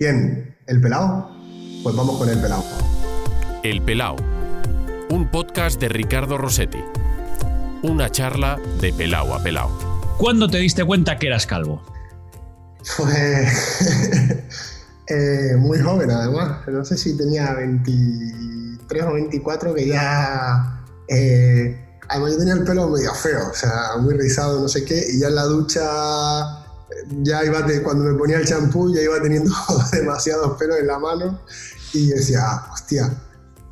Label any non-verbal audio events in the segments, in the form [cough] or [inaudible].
¿Quién? ¿El pelao? Pues vamos con el pelao. El Pelao, un podcast de Ricardo Rossetti. Una charla de pelao a pelao. ¿Cuándo te diste cuenta que eras calvo? Pues [laughs] eh, muy joven además. No sé si tenía 23 o 24 que ya... eh, además yo tenía el pelo medio feo, o sea, muy rizado, no sé qué, y ya en la ducha ya iba, cuando me ponía el champú ya iba teniendo [laughs] demasiados pelos en la mano y decía, "Ah, hostia,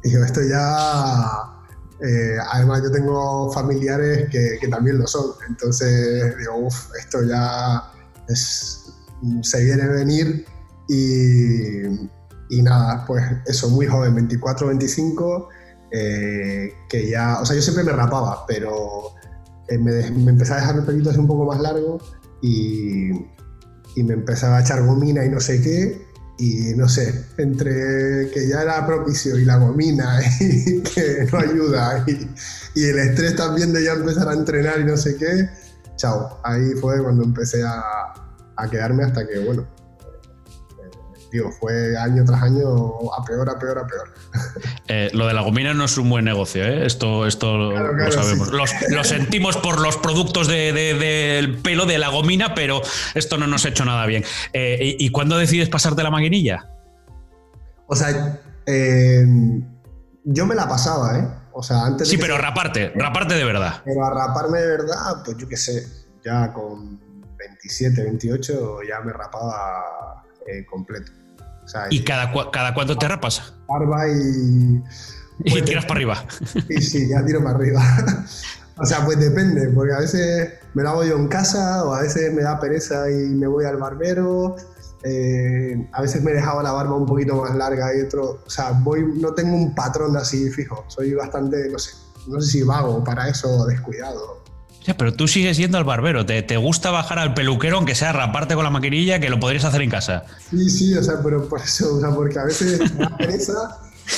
digo, esto ya... eh, además yo tengo familiares que, que también lo son, entonces digo, uff, esto ya es, se viene venir y, y nada, pues eso, muy joven, 24, 25, eh, que ya, o sea, yo siempre me rapaba, pero eh, me, me empezaba a dejar el pelito así un poco más largo y, y me empezaba a echar gomina y no sé qué, y no sé, entre que ya era propicio y la gomina [laughs] y que no ayuda y, y el estrés también de ya empezar a entrenar y no sé qué, chao, ahí fue cuando empecé a, a quedarme hasta que, bueno, digo, fue año tras año a peor, a peor, a peor. Eh, lo de la gomina no es un buen negocio, ¿eh? Esto, esto Claro, lo sabemos. sí. Los- lo sentimos por los productos de- de- del pelo de la gomina, pero esto no nos ha hecho nada bien. Eh, ¿y, y cuándo decides pasarte la maquinilla? O sea, eh, yo me la pasaba, ¿eh? O sea, antes de Sí, pero se- raparte, raparte de verdad. Pero a raparme de verdad, pues yo qué sé, ya con 27, 28 ya me rapaba eh, completo. O sea, ¿Y cada, cua- cada cuánto te rapas? barba y, Y Pues- tiras para arriba. y sí, ya tiro para arriba. [laughs] o sea, pues depende, porque a veces me lo hago yo en casa o a veces me da pereza y me voy al barbero. eh, a veces me he dejado la barba un poquito más larga y otro, o sea, voy, no tengo un patrón así fijo, soy bastante, no sé, no sé si vago para eso o descuidado. Ya, pero tú sigues yendo al barbero. ¿Te, te gusta bajar al peluquero, aunque sea raparte con la maquinilla, que lo podrías hacer en casa? Sí, sí, o sea, pero por eso, o sea, porque a veces me da pereza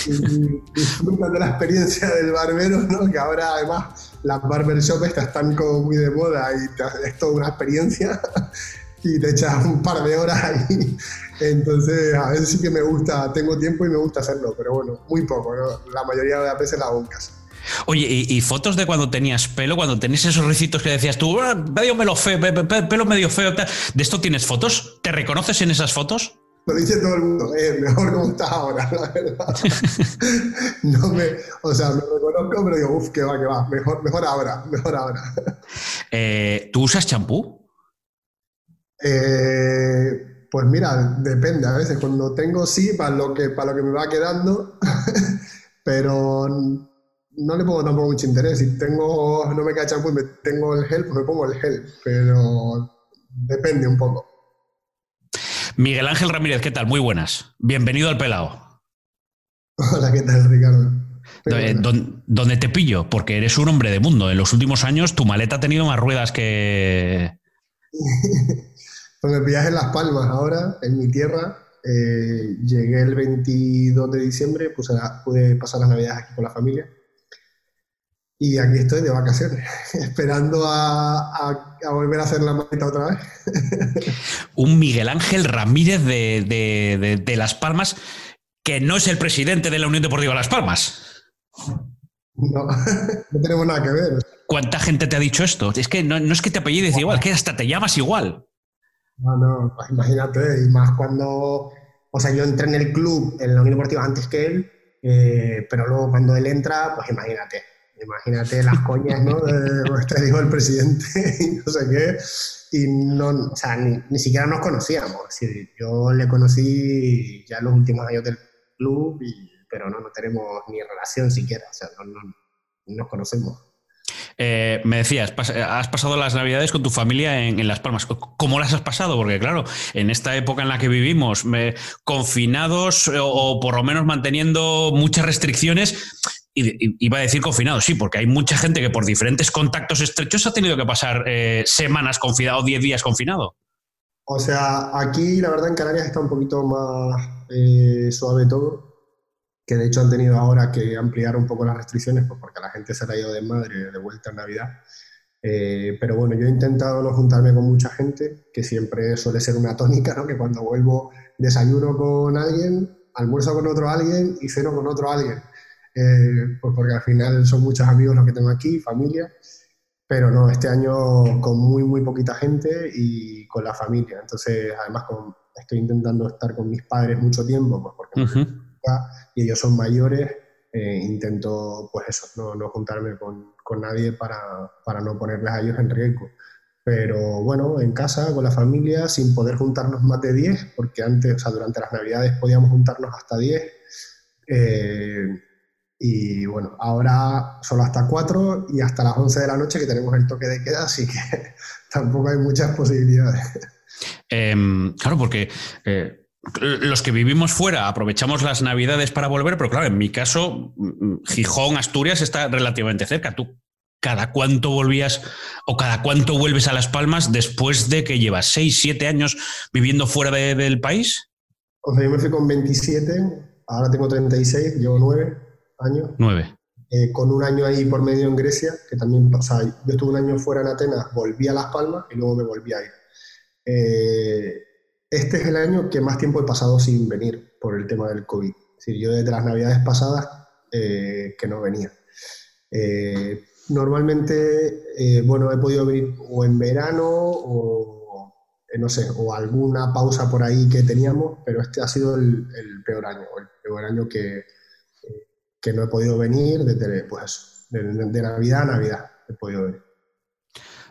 y de la experiencia del barbero, ¿no? Que ahora además las barbershops estas están como muy de moda y te- es toda una experiencia [laughs] y te echas un par de horas ahí. Entonces, a veces sí que me gusta, tengo tiempo y me gusta hacerlo, pero bueno, muy poco, ¿no? La mayoría de las veces la hago en. Oye, ¿y, y fotos de cuando tenías pelo, cuando tenías esos ricitos que decías tú, "Ah, medio melo feo, pe- pe- pelo medio feo, tal"? ¿de esto tienes fotos? ¿Te reconoces en esas fotos? Lo dice todo el mundo, eh, mejor como estás ahora, [laughs] la verdad. No me, o sea, me reconozco, pero digo, uff, que va, que va, mejor, mejor ahora, mejor ahora. [laughs] Eh, ¿Tú usas champú? Eh, pues mira, depende, a veces cuando tengo sí, para lo que, para lo que me va quedando, [laughs] pero no le pongo tampoco mucho interés. Si tengo, no me queda champú y me tengo el gel, pues me pongo el gel, pero depende un poco. Miguel Ángel Ramírez, ¿qué tal? Muy buenas. Bienvenido al Pelao. [laughs] Hola, ¿qué tal, Ricardo? Eh, don- ¿Dónde te pillo? Porque eres un hombre de mundo. En los últimos años tu maleta ha tenido más ruedas que... [laughs] Pues me pillas en Las Palmas ahora, en mi tierra. Eh, llegué el 22 de diciembre, puse la- pude pasar las navidades aquí con la familia. Y aquí estoy de vacaciones, [laughs] esperando a, a- a volver a hacer la maleta otra vez. [laughs] Un Miguel Ángel Ramírez de, de- de- de Las Palmas, que no es el presidente de la Unión Deportiva Las Palmas. No, [laughs] no tenemos nada que ver. ¿Cuánta gente te ha dicho esto? Es que no, no es que te apellides igual, que hasta te llamas igual. No, no, pues imagínate, y más cuando, o sea, yo entré en el club, en la Unión Deportiva antes que él, eh, pero luego cuando él entra, pues imagínate, imagínate las coñas, ¿no? De, te digo el presidente [laughs] y no sé qué, y no, o sea, ni, ni siquiera nos conocíamos, decir, yo le conocí ya los últimos años del club, y, pero no, no tenemos ni relación siquiera, o sea, no, no, no nos conocemos. Eh, me decías, has pasado las navidades con tu familia en, en Las Palmas. ¿Cómo las has pasado? Porque claro, en esta época en la que vivimos, me- confinados eh, o, por lo menos manteniendo muchas restricciones, y, iba a decir confinados, sí, porque hay mucha gente que por diferentes contactos estrechos ha tenido que pasar eh, semanas confinado, 10 días confinado. O sea, aquí la verdad en Canarias está un poquito más eh, suave todo, que de hecho han tenido ahora que ampliar un poco las restricciones, pues porque la gente se ha ido de madre de vuelta en Navidad. Eh, pero bueno, yo he intentado no juntarme con mucha gente, que siempre suele ser una tónica, ¿no? Que cuando vuelvo desayuno con alguien, almuerzo con otro alguien y ceno con otro alguien. Eh, pues porque al final son muchos amigos los que tengo aquí, familia, pero no, este año con muy, muy poquita gente y con la familia. Entonces, además, con, estoy intentando estar con mis padres mucho tiempo, pues porque y ellos son mayores, eh, intento, pues eso, no, no juntarme con, con nadie para, para, no ponerles a ellos en riesgo. Pero bueno, en casa, con la familia, sin poder juntarnos más de 10, porque antes, o sea, durante las navidades podíamos juntarnos hasta 10. Eh, y bueno, ahora solo hasta 4 y hasta las 11 de la noche que tenemos el toque de queda, así que [laughs] tampoco hay muchas posibilidades. Em, claro, porque eh, los que vivimos fuera aprovechamos las navidades para volver, pero claro, en mi caso, mm, Gijón, Asturias está relativamente cerca. ¿Tú cada cuánto volvías o cada cuánto vuelves a Las Palmas después de que llevas 6, 7 años viviendo fuera del país? O sea, yo me fui con 27, ahora tengo 36, llevo 9 años. 9. Eh, con un año ahí por medio en Grecia, que también, o sea, yo estuve un año fuera en Atenas, volví a Las Palmas y luego me volví a ir. Eh, este es el año que más tiempo he pasado sin venir por el tema del COVID. Es decir, yo desde las navidades pasadas eh, que no venía. Eh, normalmente, eh, bueno, he podido venir o en verano o, no sé, o alguna pausa por ahí que teníamos, pero este ha sido el, peor año, el peor año que, que no he podido venir desde, pues de, de Navidad a Navidad he podido venir.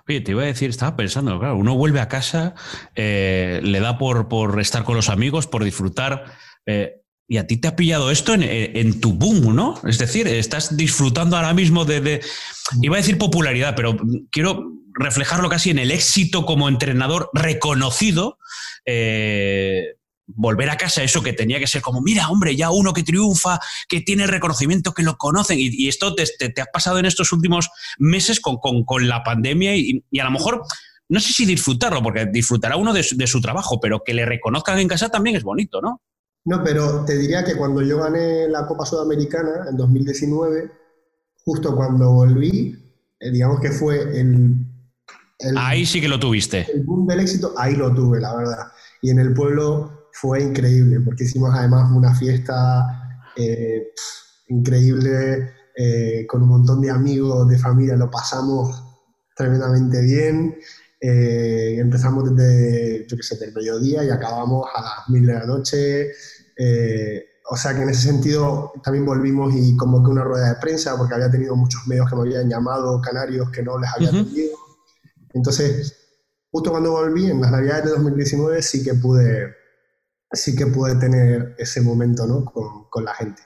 Oye, te iba a decir, estaba pensando, claro, uno vuelve a casa, eh, le da por, por, estar con los amigos, por disfrutar. Eh, y a ti te ha pillado esto en, tu boom, ¿no? Es decir, estás disfrutando ahora mismo de, iba a decir popularidad, pero quiero reflejarlo casi en el éxito como entrenador reconocido. Eh, volver a casa, eso que tenía que ser como, mira, hombre, ya uno que triunfa, que tiene el reconocimiento, que lo conocen. Y, esto te, te, ha pasado en estos últimos meses con, con, la pandemia y, a lo mejor, no sé si disfrutarlo, porque disfrutará uno de su, trabajo, pero que le reconozcan en casa también es bonito, ¿no? No, pero te diría que cuando yo gané la Copa Sudamericana en 2019, justo cuando volví, eh, digamos que fue el, el... Ahí sí que lo tuviste. El boom del éxito, ahí lo tuve, la verdad. Y en el pueblo fue increíble, porque hicimos además una fiesta eh, increíble eh, con un montón de amigos, de familia, lo pasamos tremendamente bien. Eh, empezamos desde, yo qué sé, del mediodía y acabamos a las mil de la noche. o sea que en ese sentido también volvimos y convoqué una rueda de prensa porque había tenido muchos medios que me habían llamado, canarios, que no les había atendido. Entonces, justo cuando volví, en las navidades de 2019, sí que pude sí que puede tener ese momento ¿no? con, con, la gente.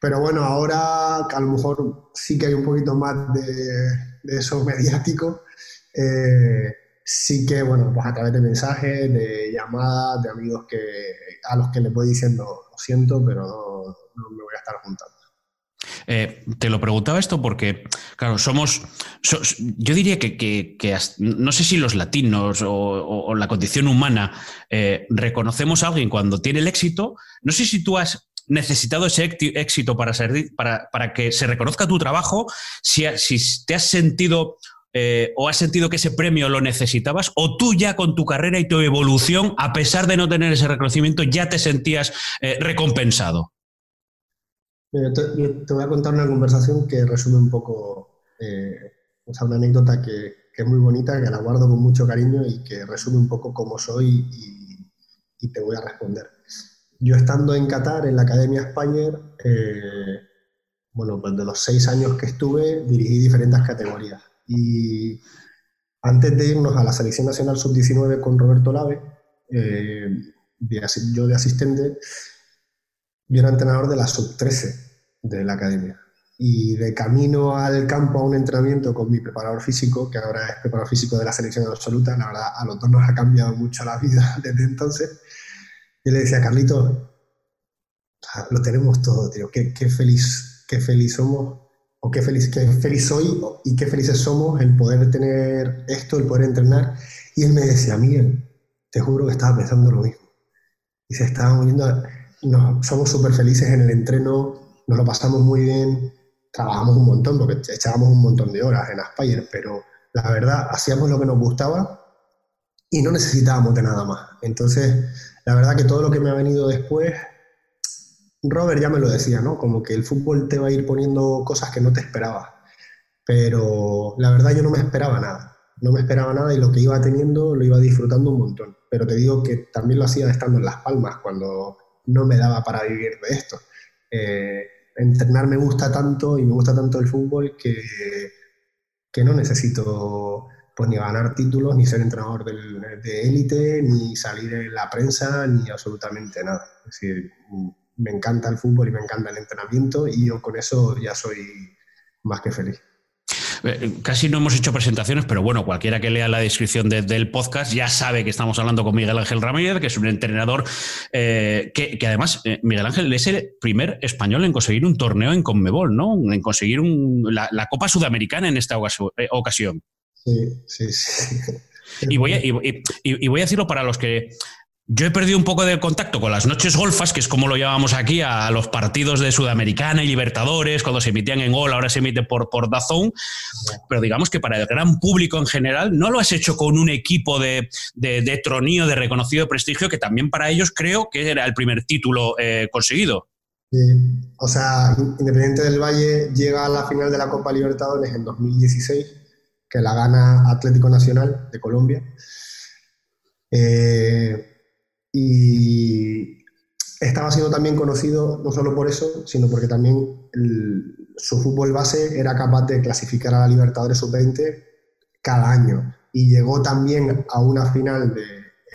Pero bueno, ahora a lo mejor sí que hay un poquito más de, de eso [laughs] mediático. Eh, sí que, bueno, pues a través de mensajes, de llamadas, de amigos que, a los que les voy diciendo, lo siento, pero no, no me voy a estar juntando. Eh, te lo preguntaba esto porque, claro, somos, yo diría que, no sé si los latinos o, la condición humana eh, reconocemos a alguien cuando tiene el éxito, no sé si tú has necesitado ese éxito para, ser, para, para que se reconozca tu trabajo, si, si te has sentido eh, o has sentido que ese premio lo necesitabas, o tú ya con tu carrera y tu evolución, a pesar de no tener ese reconocimiento, ya te sentías recompensado. Te, voy a contar una conversación que resume un poco, eh, o sea, una anécdota que, es muy bonita, que la guardo con mucho cariño y que resume un poco cómo soy y, y te voy a responder. Yo estando en Qatar, en la Academia España, eh, bueno, pues de los seis años que estuve, dirigí diferentes categorías. Y antes de irnos a la Selección Nacional Sub-19 con Roberto Lave, eh, yo de asistente, yo era entrenador de la Sub-13 de la academia. Y de camino al campo a un entrenamiento con mi preparador físico, que ahora es preparador físico de la selección absoluta, la verdad a los dos nos ha cambiado mucho la vida [laughs] desde entonces. Y le decía, Carlito, lo tenemos todo, tío, qué, qué, feliz, qué feliz somos, o qué feliz, qué feliz soy y qué felices somos el poder tener esto, el poder entrenar. Y él me decía, Miguel, te juro que estaba pensando lo mismo. Y se estaba uniendo, no, somos súper felices en el entreno, nos lo pasamos muy bien, trabajamos un montón, porque echábamos un montón de horas en Aspire, pero la verdad, hacíamos lo que nos gustaba y no necesitábamos de nada más. Entonces, la verdad que todo lo que me ha venido después, Robert ya me lo decía, ¿no? Como que el fútbol te va a ir poniendo cosas que no te esperabas. Pero la verdad yo no me esperaba nada. No me esperaba nada y lo que iba teniendo lo iba disfrutando un montón. Pero te digo que también lo hacía estando en Las Palmas, cuando no me daba para vivir de esto. Eh, entrenar me gusta tanto y me gusta tanto el fútbol que, que no necesito pues ni ganar títulos, ni ser entrenador de élite, ni salir en la prensa, ni absolutamente nada. Es decir, me encanta el fútbol y me encanta el entrenamiento y yo con eso ya soy más que feliz. Eh, casi no hemos hecho presentaciones, pero bueno, cualquiera que lea la descripción del podcast ya sabe que estamos hablando con Miguel Ángel Ramírez, que es un entrenador eh, que, además, eh, Miguel Ángel es el primer español en conseguir un torneo en Conmebol, ¿no? En conseguir la, Copa Sudamericana en esta ocasión. Sí, sí, sí. Y voy, y voy a decirlo para los que yo he perdido un poco de contacto con las noches golfas, que es como lo llamamos aquí a los partidos de Sudamericana y Libertadores, cuando se emitían en Gol, ahora se emite por, por Dazón. Pero digamos que para el gran público en general, no lo has hecho con un equipo de, de, tronío, de reconocido prestigio, que también para ellos creo que era el primer título eh, conseguido. Sí. O sea, Independiente del Valle llega a la final de la Copa Libertadores en 2016, que la gana Atlético Nacional de Colombia. Eh, y estaba siendo también conocido no solo por eso, sino porque también su fútbol base era capaz de clasificar a la Libertadores Sub-20 cada año. Y llegó también a una final de,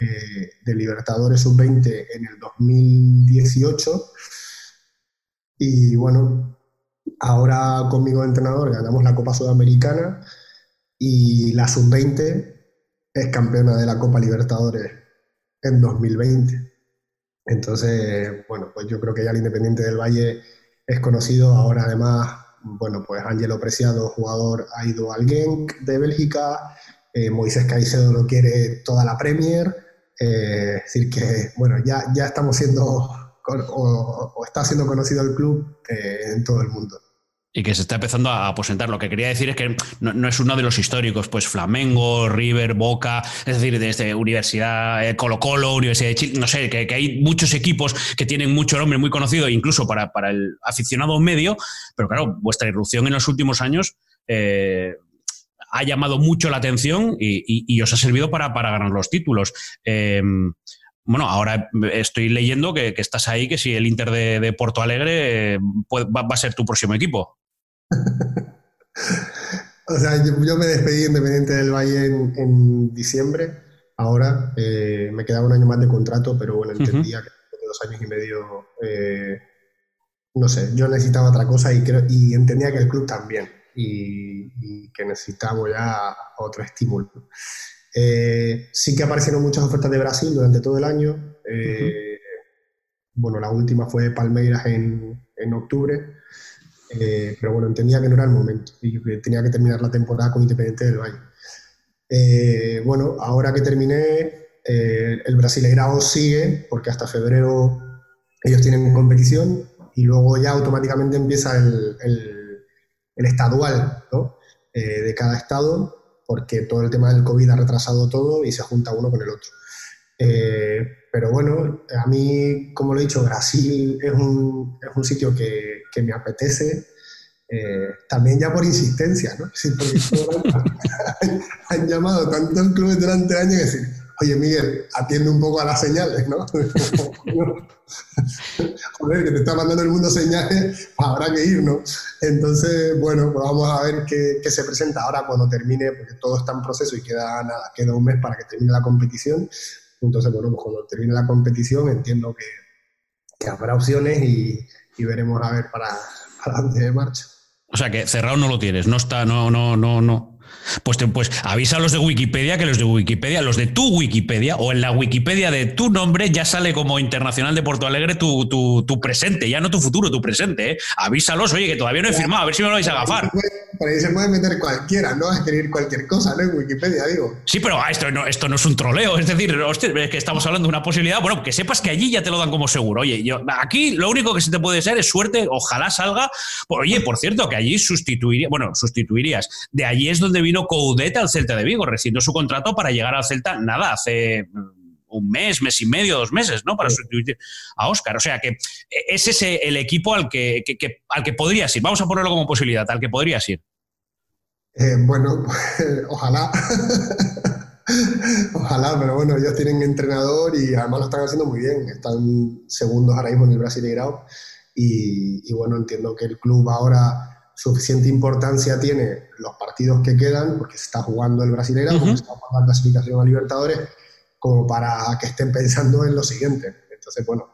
eh, de Libertadores Sub-20 en el 2018. Y bueno, ahora conmigo de entrenador ganamos la Copa Sudamericana y la Sub-20 es campeona de la Copa Libertadores en 2020. Entonces, bueno, pues yo creo que ya el Independiente del Valle es conocido. Ahora, además, bueno, pues Angelo Preciado, jugador, ha ido al Genk de Bélgica. Eh, Moisés Caicedo lo quiere toda la Premier. Eh, es decir, que, bueno, ya, ya estamos siendo, o, está siendo conocido el club eh, en todo el mundo y que se está empezando a aposentar. Lo que quería decir es que no, es uno de los históricos, pues Flamengo, River, Boca, es decir, desde Universidad eh, Colo Colo, Universidad de Chile, no sé, que, hay muchos equipos que tienen mucho nombre, muy conocido, incluso para, para el aficionado medio, pero claro, vuestra irrupción en los últimos años eh, ha llamado mucho la atención y, os ha servido para, para ganar los títulos. Eh, bueno, ahora estoy leyendo que, estás ahí, que si el Inter de, Porto Alegre va, a ser tu próximo equipo. [laughs] o sea, yo, me despedí independiente del Valle en, diciembre. Ahora eh, me quedaba un año más de contrato, pero bueno, entendía que de dos años y medio, eh, no sé, yo necesitaba otra cosa y, creo, y entendía que el club también y, y que necesitaba ya otro estímulo. Eh, sí que aparecieron muchas ofertas de Brasil durante todo el año. Bueno, la última fue Palmeiras en, en octubre. Eh, pero bueno, entendía que no era el momento y que tenía que terminar la temporada con Independiente del Valle. Eh, bueno, ahora que terminé, eh, el Brasileirao sigue, porque hasta febrero ellos tienen competición y luego ya automáticamente empieza el, el, estadual ¿no? de cada estado, porque todo el tema del COVID ha retrasado todo y se junta uno con el otro. Pero bueno, a mí, como lo he dicho, Brasil es un, es un sitio que, que me apetece, eh, también ya por insistencia, ¿no? Sí, porque [laughs] han, llamado tantos clubes durante años que decir, oye Miguel, atiende un poco a las señales, ¿no? [laughs] Joder, que te está mandando el mundo señales, pues habrá que ir, ¿no? Entonces, bueno, pues vamos a ver qué, qué, se presenta ahora cuando termine, porque todo está en proceso y queda nada, queda un mes para que termine la competición. Entonces, bueno, pues cuando termine la competición entiendo que, habrá opciones y, y veremos a ver para, para dónde marcha. O sea que cerrado no lo tienes, no está, no, no, no, no. Pues, pues avisa a los de Wikipedia que los de Wikipedia, los de tu Wikipedia o en la Wikipedia de tu nombre ya sale como Internacional de Porto Alegre tu, tu, presente, ya no tu futuro, tu presente. ¿eh? Avísalos, oye, que todavía no he firmado, a ver si me lo vais a agafar. Por ahí se puede meter cualquiera, ¿no? Escribir cualquier cosa, ¿no? En Wikipedia, digo. Sí, pero ah, esto no, esto no es un troleo, es decir, es que estamos hablando de una posibilidad, bueno, que sepas que allí ya te lo dan como seguro. Oye, yo, aquí lo único que se te puede ser es suerte, ojalá salga. Oye, por cierto, que allí sustituiría, bueno, sustituirías. De allí es donde vino Coudet al Celta de Vigo, rescindió su contrato para llegar al Celta, nada, hace un mes, mes y medio, dos meses, ¿no? Para sustituir a Oscar. O sea que es ese el equipo al que, al que podrías ir. Vamos a ponerlo como posibilidad, al que podrías ir. Eh, bueno, [laughs] ojalá. [laughs] ojalá, pero bueno, ellos tienen entrenador y además lo están haciendo muy bien. Están segundos ahora mismo en el Brasileirao y, y bueno, entiendo que el club ahora suficiente importancia tiene los partidos que quedan, porque se está jugando el Brasileirao, se está jugando la clasificación a Libertadores, como para que estén pensando en lo siguiente. Entonces, bueno,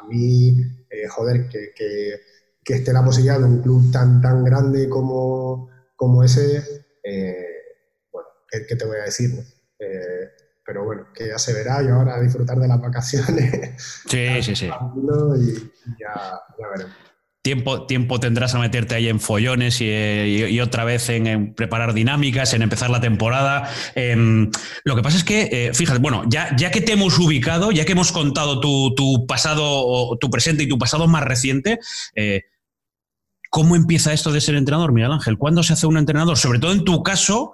a, mí, eh, joder, que, que, que, esté la posibilidad de un club tan, tan grande como, como ese, eh, bueno, ¿qué, te voy a decir? Eh, pero bueno, que ya se verá, yo ahora a disfrutar de las vacaciones. Sí, [laughs] sí, sí. Y ya, ya veremos. Tiempo, tiempo tendrás a meterte ahí en follones y, otra vez en, preparar dinámicas, en empezar la temporada. Em, lo que pasa es que, eh, fíjate, bueno, ya, ya que te hemos ubicado, ya que hemos contado tu, tu pasado, tu presente y tu pasado más reciente, eh, ¿cómo empieza esto de ser entrenador, Miguel Ángel? ¿Cuándo se hace un entrenador? Sobre todo en tu caso,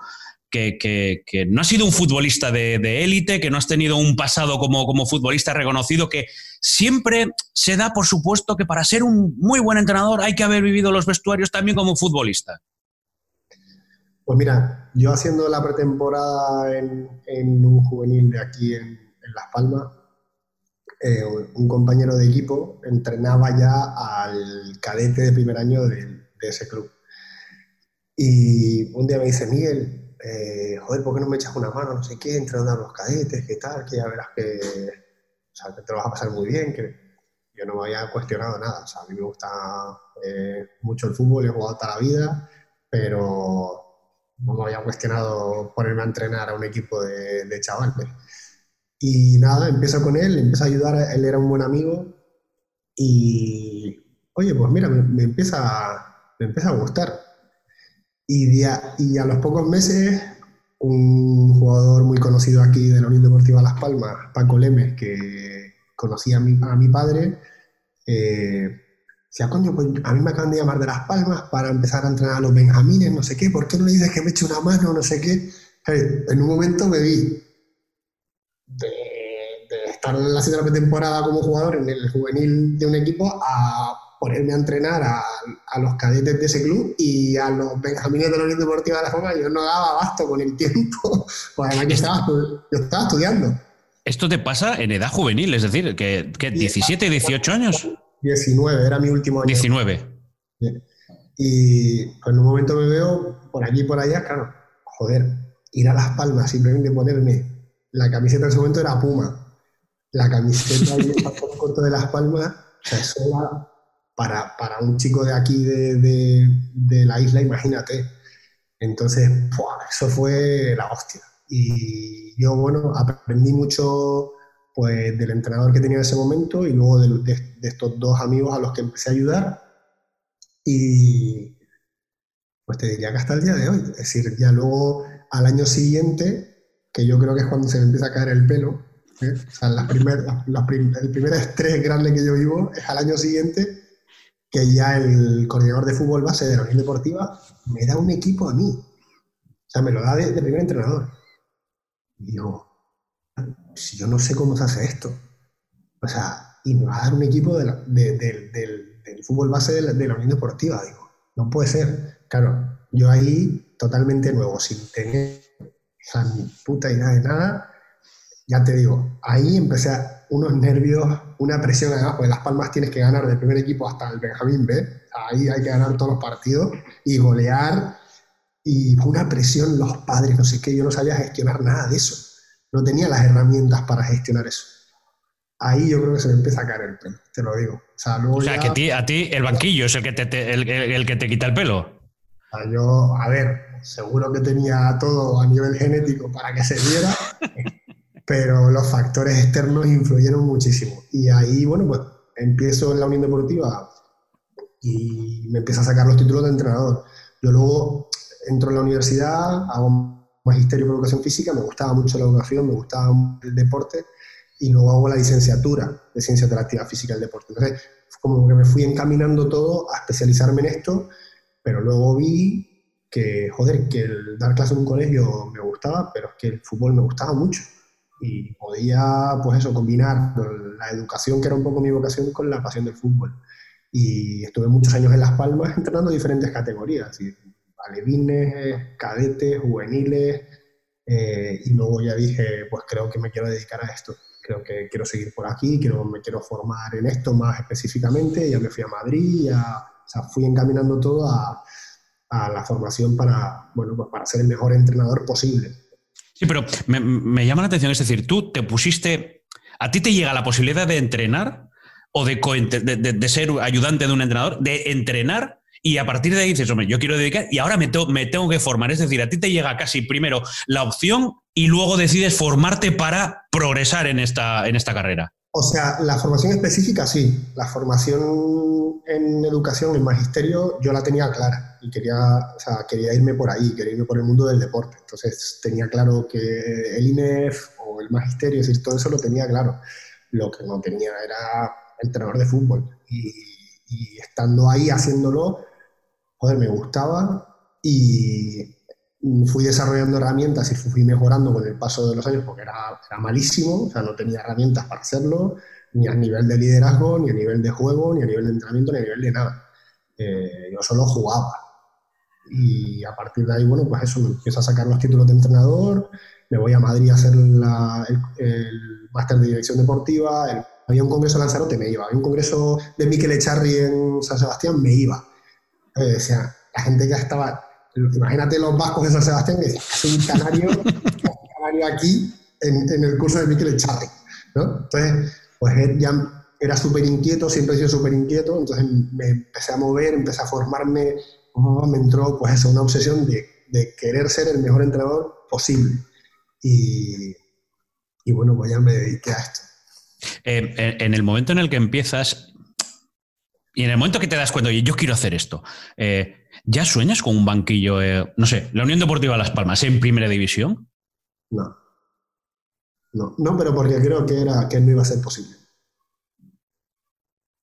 que, no has sido un futbolista de élite, que no has tenido un pasado como, como futbolista reconocido, que siempre se da por supuesto que para ser un muy buen entrenador hay que haber vivido los vestuarios también como futbolista. Pues mira, yo haciendo la pretemporada en, un juvenil de aquí en, Las Palmas, eh, un compañero de equipo entrenaba ya al cadete de primer año de, ese club. Y un día me dice, Miguel, eh, joder, ¿por qué no me echas una mano? No sé qué, entrenando a los cadetes, qué tal, que ya verás que, sea, te lo vas a pasar muy bien, que yo no me había cuestionado nada, o sea, a mí me gusta eh, mucho el fútbol, he jugado toda la vida, pero no me había cuestionado ponerme a entrenar a un equipo de, de chavales. Y nada, empiezo con él, empiezo a ayudar, él era un buen amigo y, oye, pues mira, me, me empieza, me empieza a gustar. Y, y a los pocos meses, un jugador muy conocido aquí de la Unión Deportiva Las Palmas, Paco Lemes, que conocía a mi, a mi padre, eh, decía, coño, pues a mí me acaban de llamar de Las Palmas para empezar a entrenar a los benjamines, no sé qué, ¿por qué no le dices que me eche una mano, no sé qué? En un momento me vi de, estar en la siguiente temporada como jugador en el juvenil de un equipo a ponerme a entrenar a, a, los cadetes de ese club y a los benjamines de la Unión Deportiva de la Forma, yo no daba abasto con el tiempo, [laughs] pues además que estaba, yo estaba estudiando. ¿Esto te pasa en edad juvenil? Es decir, que, que 17, 18 años. 19, era mi último año. 19. Y pues, en un momento me veo por aquí y por allá, claro, joder, ir a Las Palmas, simplemente ponerme la camiseta en ese momento era Puma. La camiseta y el [laughs] corto de Las Palmas, o sea, eso era para, para un chico de aquí, de, de, de la isla, imagínate. Entonces, eso fue la hostia. Y yo, bueno, aprendí mucho pues, del entrenador que tenía en ese momento y luego de, de, estos dos amigos a los que empecé a ayudar. Y pues te diría que hasta el día de hoy. Es decir, ya luego al año siguiente, que yo creo que es cuando se me empieza a caer el pelo, ¿eh? o sea, la primer, la, el primer estrés grande que yo vivo es al año siguiente que ya el coordinador de fútbol base de la Unión Deportiva me da un equipo a mí. O sea, me lo da de, primer entrenador. Y digo, si yo no sé cómo se hace esto. O sea, y me va a dar un equipo del, fútbol base de la, Unión Deportiva. Digo, no puede ser. Claro, yo ahí totalmente nuevo, sin tener ni puta idea de nada. Ya te digo, ahí empecé a unos nervios, una presión además, porque Las Palmas tienes que ganar del primer equipo hasta el Benjamín B, ahí hay que ganar todos los partidos y golear, y una presión los padres, no sé qué, yo no sabía gestionar nada de eso, no tenía las herramientas para gestionar eso. Ahí yo creo que se me empieza a caer el pelo, te lo digo. O sea, que a ti, el banquillo es el que te, el, que te quita el pelo. yo, a ver, seguro que tenía todo a nivel genético para que se diera, [laughs] pero los factores externos influyeron muchísimo. Y ahí, bueno, pues empiezo en la Unión Deportiva y me empiezo a sacar los títulos de entrenador. Yo luego entro en la universidad, hago magisterio por educación física, me gustaba mucho la educación, me gustaba el deporte, y luego hago la licenciatura de ciencias de la actividad física y el deporte. Entonces, como que me fui encaminando todo a especializarme en esto, pero luego vi que, joder, que el dar clase en un colegio me gustaba, pero es que el fútbol me gustaba mucho. y podía, pues eso, combinar la educación, que era un poco mi vocación, con la pasión del fútbol. Y estuve muchos años en Las Palmas [laughs] entrenando diferentes categorías, cadetes, juveniles, eh, y luego ya dije, pues creo que me quiero dedicar a esto, creo que quiero seguir por aquí, quiero, me quiero formar en esto más específicamente, ya me fui a Madrid, ya, fui encaminando todo a, a la formación para, bueno, pues para ser el mejor entrenador posible. Sí, pero me, llama la atención, es decir, tú te pusiste, a ti te llega la posibilidad de entrenar o de, de, ser ayudante de un entrenador, de entrenar y a partir de ahí dices, hombre, yo quiero dedicar y ahora me, me, tengo que formar. Es decir, a ti te llega casi primero la opción y luego decides formarte para progresar en esta, en esta carrera. O sea, la formación específica sí. La formación en educación, en magisterio, yo la tenía clara y quería, quería irme por ahí, quería irme por el mundo del deporte. Entonces tenía claro que el INEF o el magisterio, es decir, todo eso lo tenía claro. Lo que no tenía era entrenador de fútbol. Y estando ahí haciéndolo, joder, me gustaba y fui desarrollando herramientas y fui mejorando con el paso de los años porque era, era malísimo, o sea, no tenía herramientas para hacerlo, ni a nivel de liderazgo, ni a nivel de juego, ni a nivel de entrenamiento, ni a nivel de nada. Eh, yo solo jugaba. Y a partir de ahí, bueno, pues eso, me empiezo a sacar los títulos de entrenador, me voy a Madrid a hacer el, máster de dirección deportiva, había un congreso de Lanzarote, me iba, había un congreso de Miquel Echarri en San Sebastián, me iba. O sea, la gente que estaba Imagínate los vascos de San Sebastián, que es un canario, [laughs] un canario aquí en, el curso de Miquel Echarri. Entonces, pues ya era súper inquieto, siempre he sido súper inquieto, entonces me empecé a mover, empecé a formarme, me entró pues eso, una obsesión de, de querer ser el mejor entrenador posible. Y, y bueno, pues ya me dediqué a esto. Eh, en el momento en el que empiezas, y en el momento que te das cuenta, oye, yo quiero hacer esto, eh, ¿ya sueñas con un banquillo, eh, no sé, la Unión Deportiva Las Palmas en primera división? No. No, no, pero porque creo que, era, que no iba a ser posible.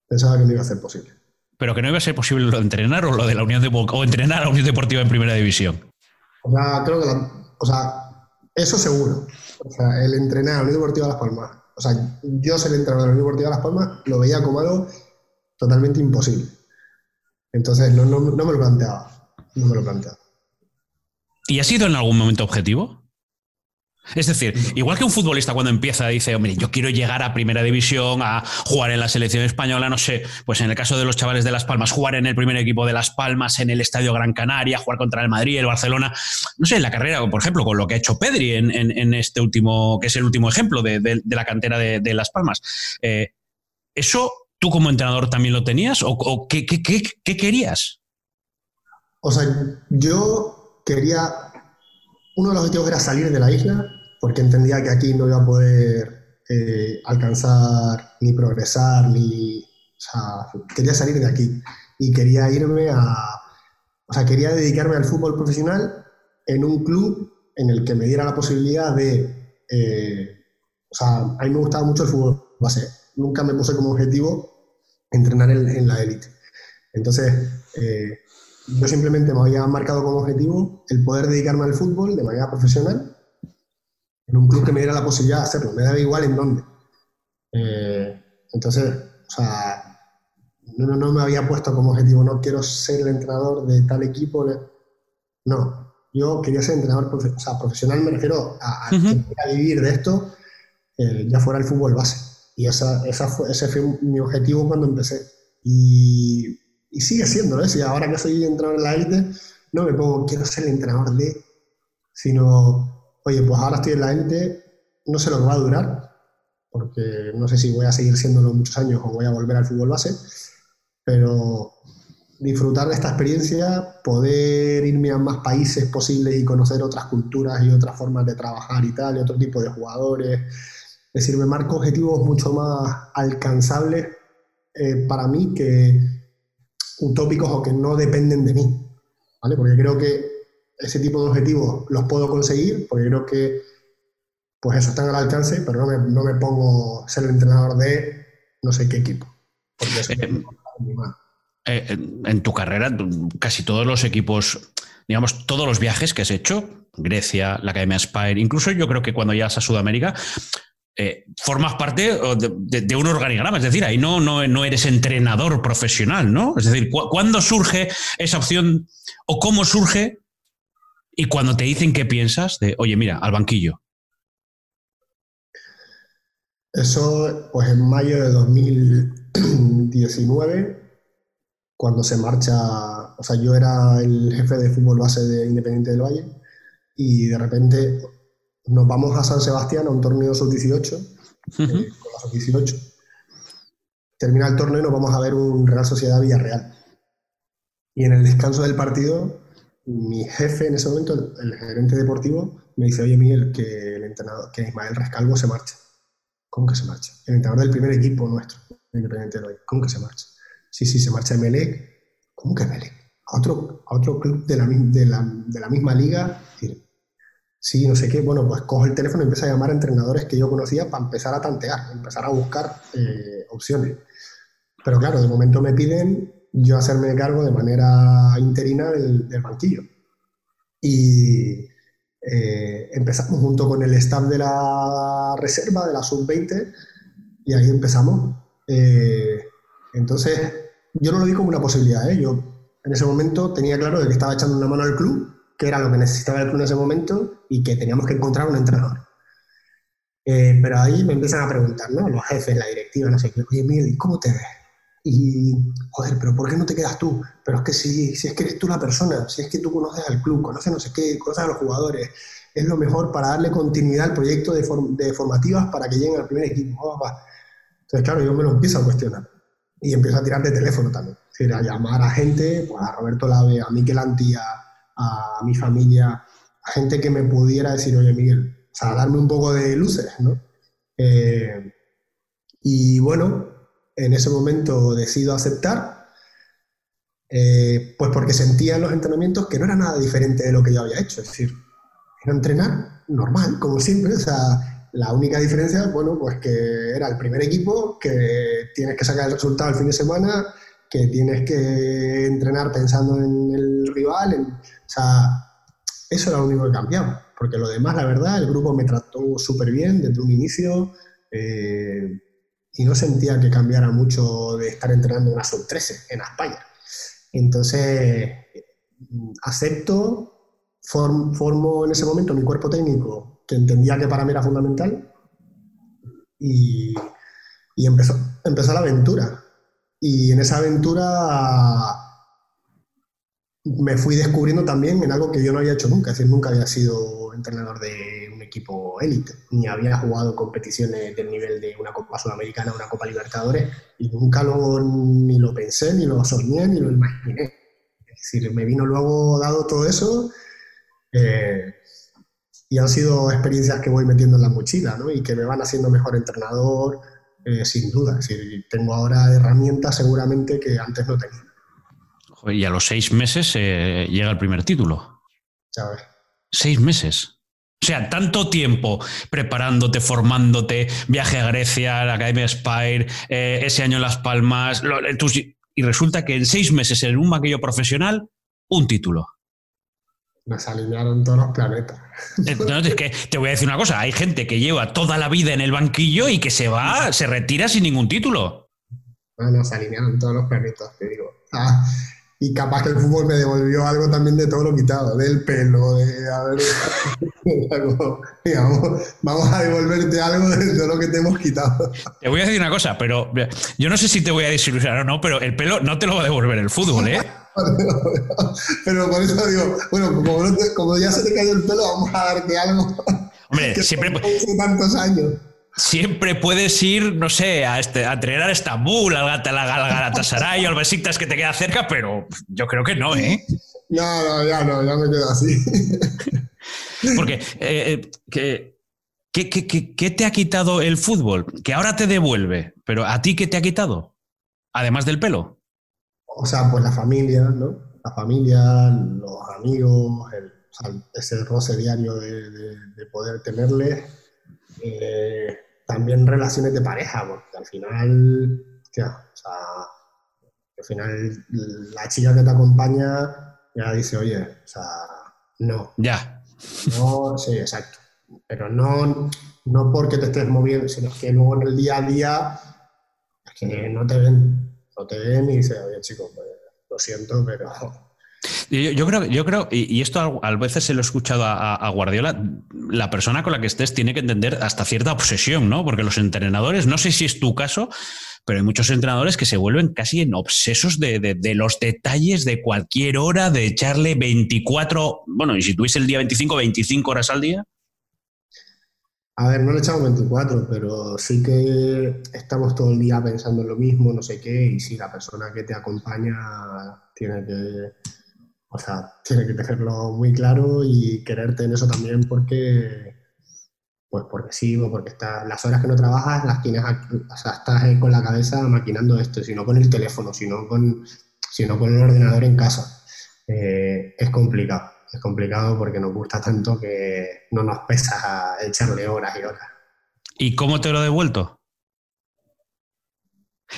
Pensaba que no iba a ser posible. ¿Pero que no iba a ser posible lo de entrenar o lo de la Unión Deportiva, o entrenar a la Unión Deportiva en primera división? O sea, creo que o sea, eso seguro. O sea, el entrenar a la Unión Deportiva Las Palmas. O sea, yo ser entrenador de la Unión Deportiva Las Palmas lo veía como algo totalmente imposible. Entonces no, no, no me lo planteaba, no me lo planteaba. ¿Y ha sido en algún momento objetivo? Es decir, igual que un futbolista cuando empieza dice, hombre, yo quiero llegar a primera división, a jugar en la selección española, no sé, pues en el caso de los chavales de Las Palmas, jugar en el primer equipo de Las Palmas, en el Estadio Gran Canaria, jugar contra el Madrid, el Barcelona, no sé, en la carrera, por ejemplo, con lo que ha hecho Pedri en, este último, que es el último ejemplo de, la cantera de, Las Palmas. Eh, eso ¿Tú como entrenador también lo tenías o, qué, querías? O sea, yo quería, uno de los objetivos era salir de la isla porque entendía que aquí no iba a poder eh, alcanzar ni progresar, ni, o sea, quería salir de aquí y quería irme a, o sea, quería dedicarme al fútbol profesional en un club en el que me diera la posibilidad de, eh, o sea, a mí me gustaba mucho el fútbol base, nunca me puse como objetivo entrenar en, la élite. Entonces, eh, yo simplemente me había marcado como objetivo el poder dedicarme al fútbol de manera profesional en un club que me diera la posibilidad de hacerlo, me daba igual en dónde. Eh, entonces, o sea, no, no, me había puesto como objetivo, no quiero ser el entrenador de tal equipo. No, yo quería ser entrenador o sea, profesional, me refiero a, a, vivir de esto, eh, ya fuera el fútbol base. Y esa, esa fue, ese fue mi objetivo cuando empecé. Y, y sigue siendo, ¿eh? Y ahora que soy entrenador en la élite, no me pongo, quiero ser el entrenador de, sino, oye, pues ahora estoy en la élite, no sé lo que va a durar, porque no sé si voy a seguir siéndolo muchos años o voy a volver al fútbol base, pero disfrutar de esta experiencia, poder irme a más países posibles y conocer otras culturas y otras formas de trabajar y tal, y otro tipo de jugadores, es decir, me marco objetivos mucho más alcanzables eh, para mí que utópicos o que no dependen de mí. ¿vale? Porque creo que ese tipo de objetivos los puedo conseguir, porque creo que pues eso están al alcance, pero no me, no me pongo ser el entrenador de no sé qué equipo. Eh, eh, en tu carrera, casi todos los equipos, digamos, todos los viajes que has hecho, Grecia, la Academia Spire, incluso yo creo que cuando llegas a Sudamérica, eh, formas parte de, un organigrama, es decir, ahí no, no, no, eres entrenador profesional, ¿no? Es decir, ¿cuándo surge esa opción o cómo surge y cuando te dicen qué piensas de, oye, mira, al banquillo? Eso, pues en mayo de 2019, cuando se marcha, o sea, yo era el jefe de fútbol base de Independiente del Valle y de repente nos vamos a San Sebastián a un torneo sub-18, eh, con la sub-18. Termina el torneo y nos vamos a ver un Real Sociedad Villarreal. Y en el descanso del partido, mi jefe en ese momento, el, gerente deportivo, me dice, oye Miguel, que el entrenador, que Ismael Rescalvo se marcha. ¿Cómo que se marcha? El entrenador del primer equipo nuestro, Independiente de hoy. ¿Cómo que se marcha? Sí, sí, se marcha Melec. ¿Cómo que Melec? A otro, a otro club de la, de la, de la misma liga sí, no sé qué, bueno, pues cojo el teléfono y empiezo a llamar a entrenadores que yo conocía para empezar a tantear, empezar a buscar eh, opciones. Pero claro, de momento me piden yo hacerme cargo de manera interina del, banquillo. Y eh, empezamos junto con el staff de la reserva, de la sub-20, y ahí empezamos. Eh, entonces, yo no lo vi como una posibilidad, yo en ese momento tenía claro de que estaba echando una mano al club que era lo que necesitaba el club en ese momento y que teníamos que encontrar un entrenador. Eh, pero ahí me empiezan a preguntar, ¿no? Los jefes, la directiva, no sé qué, oye, Miguel, ¿cómo te ves? Y, joder, pero ¿por qué no te quedas tú? Pero es que si, si es que eres tú la persona, si es que tú conoces al club, conoces no sé qué, conoces a los jugadores, es lo mejor para darle continuidad al proyecto de, de formativas para que lleguen al primer equipo. Entonces, claro, yo me lo empiezo a cuestionar y empiezo a tirar de teléfono también. Es decir, a llamar a gente, pues a Roberto Lave, a Miquel Antía, a mi familia, a gente que me pudiera decir, oye Miguel, o sea, darme un poco de luces, ¿no? Eh, y bueno, en ese momento decido aceptar, eh, pues porque sentía en los entrenamientos que no era nada diferente de lo que yo había hecho, es decir, era entrenar normal, como siempre, o sea, la única diferencia, bueno, pues que era el primer equipo, que tienes que sacar el resultado el fin de semana, que tienes que entrenar pensando en el rival, o sea, eso era lo único que cambiaba, porque lo demás, la verdad, el grupo me trató súper bien desde un inicio eh, y no sentía que cambiara mucho de estar entrenando en una sub-13 en España. Entonces, acepto, formo en ese momento mi cuerpo técnico, que entendía que para mí era fundamental, y, y empezó, empezó la aventura. Y en esa aventura me fui descubriendo también en algo que yo no había hecho nunca, es decir, nunca había sido entrenador de un equipo élite, ni había jugado competiciones del nivel de una Copa Sudamericana, una Copa Libertadores, y nunca lo, ni lo pensé, ni lo soñé, ni lo imaginé. Es decir, me vino luego dado todo eso eh, y han sido experiencias que voy metiendo en la mochila ¿no? y que me van haciendo mejor entrenador, eh, sin duda. Es decir, tengo ahora herramientas seguramente que antes no tenía. Y a los seis meses eh, llega el primer título. ¿Sabes? Seis meses. O sea, tanto tiempo preparándote, formándote, viaje a Grecia, la Academia Spire, eh, ese año en Las Palmas, y resulta que en seis meses en un banquillo profesional, un título. Nos alinearon todos los planetas. Entonces, es que te voy a decir una cosa, hay gente que lleva toda la vida en el banquillo y que se va, se retira sin ningún título. nos alinearon todos los planetas, te digo. Ah, y capaz que el fútbol me devolvió algo también de todo lo quitado, del pelo, de [laughs] algo, digamos, vamos a devolverte algo de todo lo que te hemos quitado. Te voy a decir una cosa, pero yo no sé si te voy a desilusionar o no, pero el pelo no te lo va a devolver el fútbol, ¿eh? [laughs] pero por eso digo, bueno, como, como ya se te cayó el pelo, vamos a darte algo. Hombre, [laughs] siempre. tantos años siempre puedes ir, no sé, a, este, a entrenar a Estambul, al, Galatasaray o al Besiktas que te queda cerca, pero yo creo que no, ¿eh? No, no, ya no, ya me quedo así. [laughs] Porque, eh, eh ¿qué, te ha quitado el fútbol? Que ahora te devuelve, pero ¿a ti qué te ha quitado? Además del pelo. O sea, pues la familia, ¿no? La familia, los amigos, ese roce diario de, de poder tenerle. Eh, también relaciones de pareja, porque al final, o sea, al final la chica que te acompaña ya dice, oye, o sea, no. Ya. No, sí, exacto. Pero no, no porque te estés moviendo, sino que luego en el día a día es que no te ven, no te ven y dices, oye chicos, pues, lo siento, pero yo, creo, yo creo y, esto a, veces se lo he escuchado a, Guardiola, la persona con la que estés tiene que entender hasta cierta obsesión, ¿no? Porque los entrenadores, no sé si es tu caso, pero hay muchos entrenadores que se vuelven casi en obsesos de, los detalles de cualquier hora, de echarle 24, bueno, y si tuviese el día 25, 25 horas al día. A ver, no le echamos 24, pero sí que estamos todo el día pensando en lo mismo, no sé qué, y si la persona que te acompaña tiene que o sea, tiene que tenerlo muy claro y quererte en eso también porque, pues porque sí, porque está, las horas que no trabajas las tienes, o sea, estás con la cabeza maquinando esto, sino con el teléfono, sino con, sino con el ordenador en casa. Eh, es complicado, es complicado porque nos gusta tanto que no nos pesa echarle horas y horas. ¿Y cómo te lo he devuelto?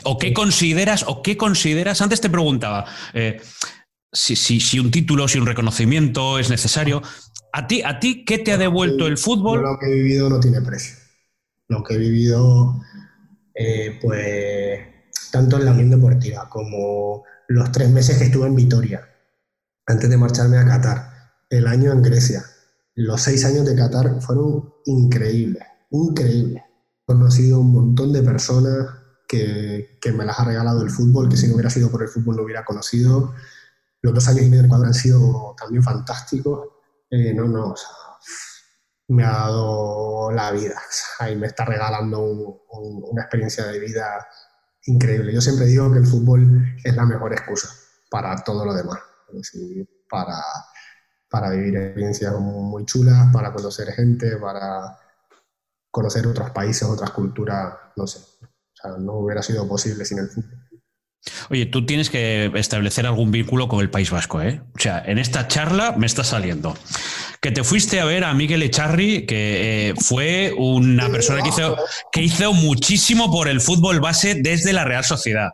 ¿O qué consideras, o qué consideras? Antes te preguntaba, eh, si, un título, si un reconocimiento es necesario. ¿A ti, ¿A ti qué te ha devuelto el fútbol? Lo que he vivido no tiene precio. Lo que he vivido, eh, pues, tanto en la Unión Deportiva como los tres meses que estuve en Vitoria, antes de marcharme a Qatar, el año en Grecia, los seis años de Qatar fueron increíbles, increíbles. He conocido un montón de personas que, que me las ha regalado el fútbol, que si no hubiera sido por el fútbol no hubiera conocido. Los dos años y medio en Ecuador han sido también fantásticos. Eh, no, me ha dado la vida y me está regalando una experiencia de vida increíble. Yo siempre digo que el fútbol es la mejor excusa para todo lo demás, para, para vivir experiencias muy chulas, para conocer gente, para conocer otros países, otras culturas, no sé. O sea, no hubiera sido posible sin el. Oye, tú tienes que establecer algún vínculo con el País Vasco, ¿eh? O sea, en esta charla me está saliendo que te fuiste a ver a Miguel Echarri, que eh, fue una persona que hizo, que hizo muchísimo por el fútbol base desde la Real Sociedad.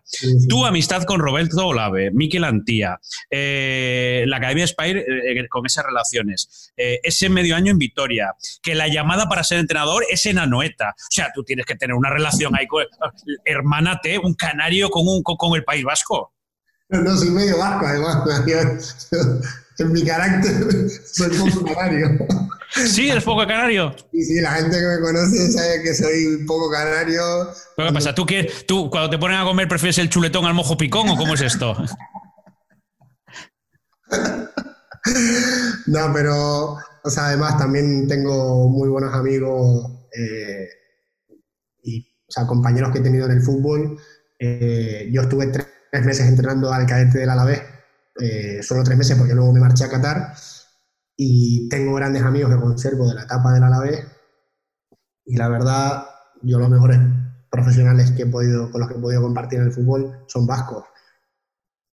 Tu amistad con Roberto Olave, Miquel Antía, eh, la Academia Spire eh, con esas relaciones, ese medio año en Vitoria, que la llamada para ser entrenador es en Anoeta. O sea, tú tienes que tener una relación ahí con, hermánate, un canario con, un, con el País Vasco. No, soy medio vasco, además [laughs] en mi carácter soy poco canario. [laughs] ¿Sí? ¿Eres poco canario? Sí, sí, la gente que me conoce sabe que soy poco canario. ¿Pero qué pasa? ¿Tú, qué, ¿Tú cuando te ponen a comer prefieres el chuletón al mojo picón o cómo es esto? [laughs] no, pero, o sea, además también tengo muy buenos amigos eh, y, o sea, compañeros que he tenido en el fútbol. Eh, yo estuve tres meses entrenando al cadete del Alavés eh, solo tres meses porque luego me marché a Qatar. Y tengo grandes amigos que conservo de la etapa del Alavés. Y la verdad yo los mejores profesionales que he podido, con los que he podido compartir en el fútbol son vascos.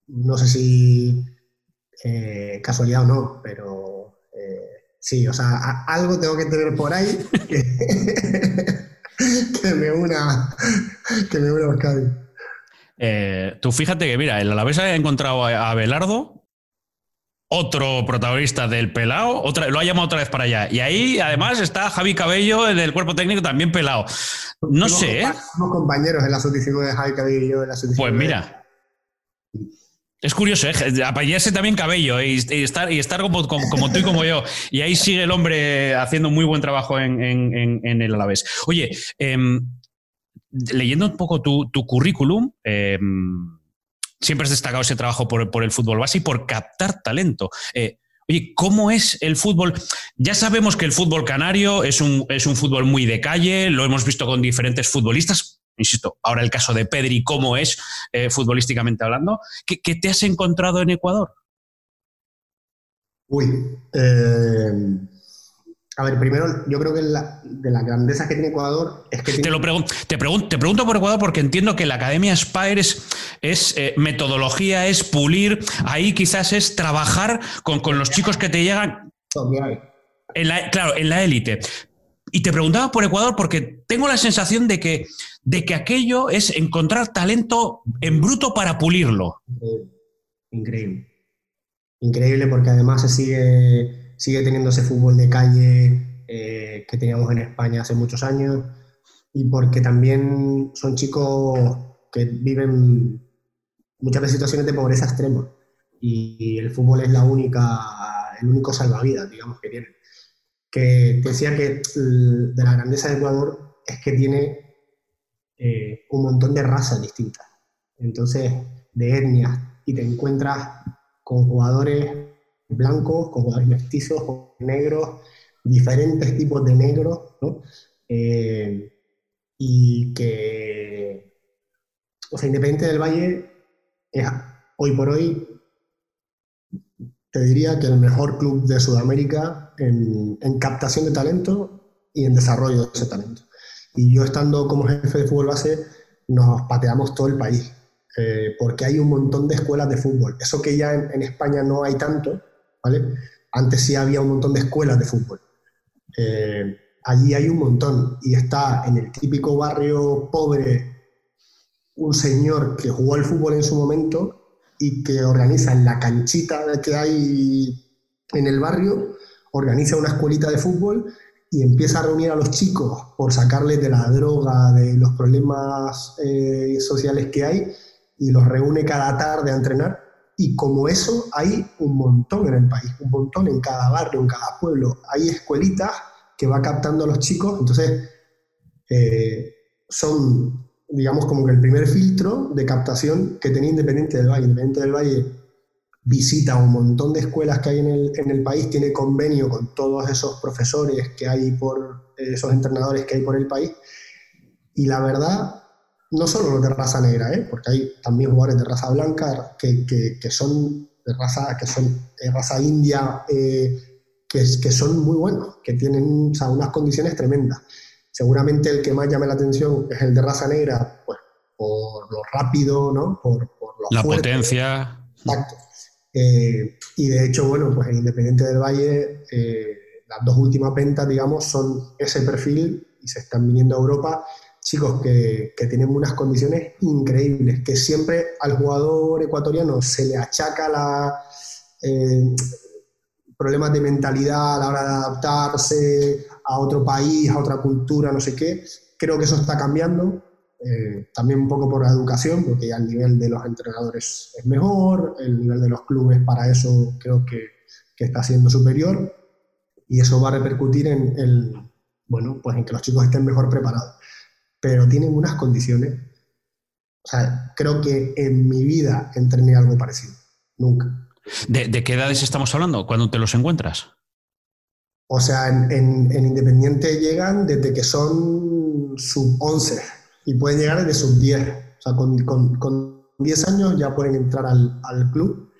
No sé si eh, casualidad o no, pero sí, o sea, algo tengo que tener por ahí [laughs] que, me una que me una a eh, tú fíjate que, mira, el Alavés ha encontrado a Belardo, otro protagonista del pelao, otra, lo ha llamado otra vez para allá. Y ahí, además, está Javi Cabello del cuerpo técnico también pelado. No sé, ¿eh? Somos compañeros en la sub de Javi Cabello y yo en la sub Pues mira. Es curioso, ¿eh? apellarse también cabello y, estar, y estar como, como, tú y como yo. Y ahí sigue el hombre haciendo muy buen trabajo en, en el Alavés. Oye, eh, leyendo un poco tu, currículum, em, siempre has destacado ese trabajo por, el fútbol base y por captar talento. Eh, oye, ¿cómo es el fútbol? Ya sabemos que el fútbol canario es un, es un fútbol muy de calle, lo hemos visto con diferentes futbolistas. Insisto, ahora el caso de Pedri, ¿cómo es eh, futbolísticamente hablando? ¿Qué, te has encontrado en Ecuador? Uy, eh, a ver, primero, yo creo que la, de la grandeza que tiene Ecuador es que... Te, lo pregunto, te, te, pregunto por Ecuador porque entiendo que la Academia Spire es, eh, metodología, es pulir, ahí quizás es trabajar con, los chicos que te llegan... En la, claro, en la élite. Y te preguntaba por Ecuador porque tengo la sensación de que, de que aquello es encontrar talento en bruto para pulirlo. Increíble. Increíble porque además se sigue sigue teniendo ese fútbol de calle eh, que teníamos en España hace muchos años y porque también son chicos que viven muchas veces situaciones de pobreza extrema y el fútbol es la única, el único salvavidas, digamos, que tienen. Que decía que de la grandeza de Ecuador es que tiene eh, un montón de razas distintas, entonces de etnias, y te encuentras con jugadores blancos, con jugadores mestizos, negros, diferentes tipos de negros, ¿no? Eh, y que, o sea, Independiente del Valle es hoy por hoy, te diría que el mejor club de Sudamérica en, en captación de talento y en desarrollo de ese talento. Y yo estando como jefe de fútbol base, nos pateamos todo el país, eh, porque hay un montón de escuelas de fútbol. Eso que ya en, España no hay tanto, Antes sí había un montón de escuelas de fútbol. Eh, allí hay un montón y está en el típico barrio pobre un señor que jugó al fútbol en su momento y que organiza en la canchita que hay en el barrio, organiza una escuelita de fútbol y empieza a reunir a los chicos por sacarles de la droga, de los problemas eh, sociales que hay, y los reúne cada tarde a entrenar. Y como eso hay un montón en el país, un montón en cada barrio, en cada pueblo. Hay escuelitas que va captando a los chicos, entonces eh, son, digamos, como que el primer filtro de captación que tenía Independiente del Valle. Independiente del Valle visita un montón de escuelas que hay en el, en el, país, tiene convenio con todos esos profesores que hay por, esos entrenadores que hay por el país. Y la verdad, no solo los de raza negra, ¿eh? porque hay también jugadores de raza blanca que, que, que son de raza, que son de raza india, eh, que, que, son muy buenos, que tienen o sea, unas condiciones tremendas. Seguramente el que más llame la atención es el de raza negra, pues por lo rápido, ¿no? por, por lo La potencia. Exacto. Eh, y de hecho, bueno, pues en Independiente del Valle, eh, las dos últimas ventas, digamos, son ese perfil y se están viniendo a Europa chicos que, que, tienen unas condiciones increíbles, que siempre al jugador ecuatoriano se le achaca la, eh, problemas de mentalidad a la hora de adaptarse a otro país, a otra cultura, no sé qué. Creo que eso está cambiando. Eh, también un poco por la educación, porque ya el nivel de los entrenadores es mejor, el nivel de los clubes para eso creo que, que está siendo superior y eso va a repercutir en, el, bueno, pues en que los chicos estén mejor preparados. Pero tienen unas condiciones, o sea, creo que en mi vida entrené algo parecido, nunca. ¿De, de qué edades estamos hablando cuando te los encuentras? O sea, en, en, en Independiente llegan desde que son sub 11 y pueden llegar desde sus 10. O sea, con, con, con 10 años ya pueden entrar al, al club.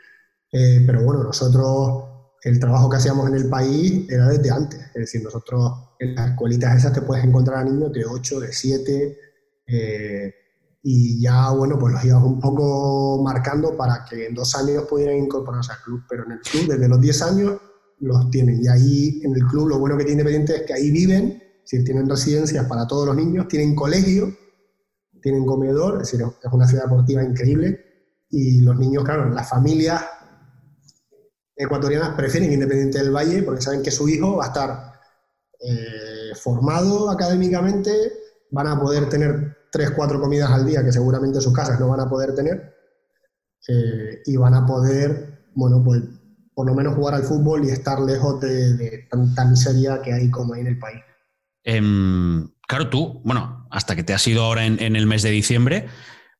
Eh, pero bueno, nosotros, el trabajo que hacíamos en el país era desde antes. Es decir, nosotros en las escuelitas esas te puedes encontrar a niños de 8, de 7. Eh, y ya, bueno, pues los íbamos un poco marcando para que en dos años pudieran incorporarse al club. Pero en el club, desde los 10 años, los tienen. Y ahí en el club lo bueno que tiene Independiente es que ahí viven, es tienen residencias para todos los niños, tienen colegio tienen comedor, es decir, es una ciudad deportiva increíble y los niños, claro, las familias ecuatorianas prefieren Independiente del Valle porque saben que su hijo va a estar eh, formado académicamente, van a poder tener tres, cuatro comidas al día que seguramente sus casas no van a poder tener eh, y van a poder, bueno, pues por lo menos jugar al fútbol y estar lejos de, tanta miseria que hay como hay en el país. Um, claro, tú, bueno, hasta que te has ido ahora en, en el mes de diciembre,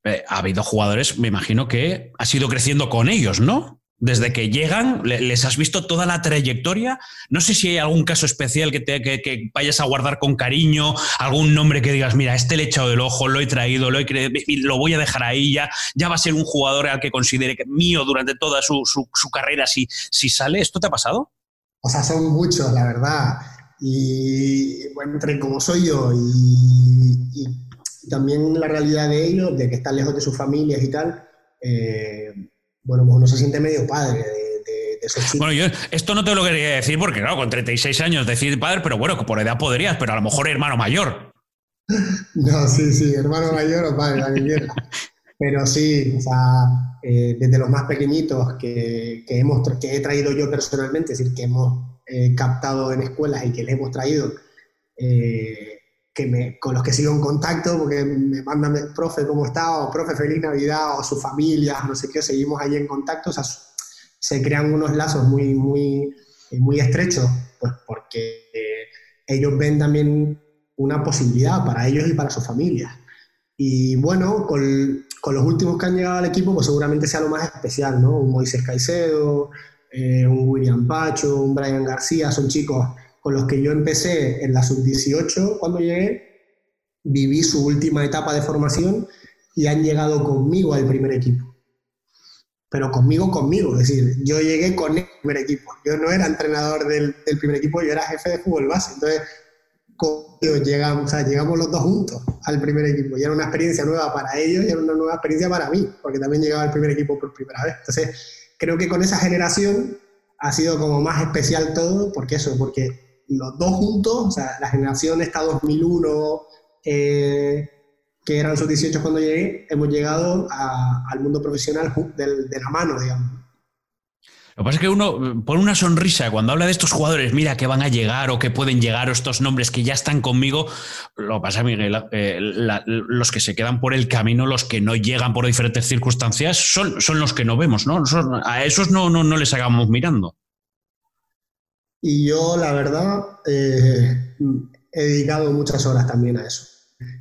eh, ha habido jugadores, me imagino que has ido creciendo con ellos, ¿no? Desde que llegan, le, les has visto toda la trayectoria. No sé si hay algún caso especial que, te, que, que, vayas a guardar con cariño, algún nombre que digas, mira, este le he echado el ojo, lo he traído, lo, he lo voy a dejar ahí, ya, ya va a ser un jugador al que considere que mío durante toda su, su, su carrera si, si sale. ¿Esto te ha pasado? O sea, son muchos, la verdad y bueno, entre como soy yo y, y, también la realidad de ellos, de que están lejos de sus familias y tal, eh, bueno, uno se siente medio padre de, de, de esos chicos. Bueno, yo esto no te lo quería decir porque, claro, con 36 años decir padre, pero bueno, por edad podrías, pero a lo mejor hermano mayor. [laughs] No, sí, sí, hermano mayor o padre, la quiera. Pero sí, o sea, eh, desde los más pequeñitos que, que, hemos, que he traído yo personalmente, es decir, que hemos eh, captado en escuelas y que les hemos traído, eh, que me, con los que sigo en contacto, porque me mandan, profe, ¿cómo está? O profe, feliz Navidad, o su familia, no sé qué, seguimos ahí en contacto, o sea, se crean unos lazos muy, muy, muy estrechos, pues porque ellos ven también una posibilidad para ellos y para sus familias. Y bueno, con, con, los últimos que han llegado al equipo, pues seguramente sea lo más especial, ¿no? Un Moisés Caicedo, eh, un William Pacho, un Brian García, son chicos con los que yo empecé en la sub-18 cuando llegué, viví su última etapa de formación y han llegado conmigo al primer equipo. Pero conmigo, conmigo, es decir, yo llegué con el primer equipo. Yo no era entrenador del, del primer equipo, yo era jefe de fútbol base. Entonces, llegamos, llegamos los dos juntos al primer equipo. Y era una experiencia nueva para ellos y era una nueva experiencia para mí, porque también llegaba al primer equipo por primera vez. Entonces, creo que con esa generación ha sido como más especial todo, porque eso, porque los dos juntos, o sea, la generación esta 2001, eh, que eran sus 18 cuando llegué, hemos llegado al mundo profesional de la mano, digamos. Lo que pasa es que uno pone una sonrisa cuando habla de estos jugadores, mira que van a llegar o que pueden llegar o estos nombres que ya están conmigo. Lo pasa, Miguel, eh, los que se quedan por el camino, los que no llegan por diferentes circunstancias, son, son los que no vemos, ¿no? a esos no, no, no les hagamos mirando. Y yo, la verdad, eh, he dedicado muchas horas también a eso.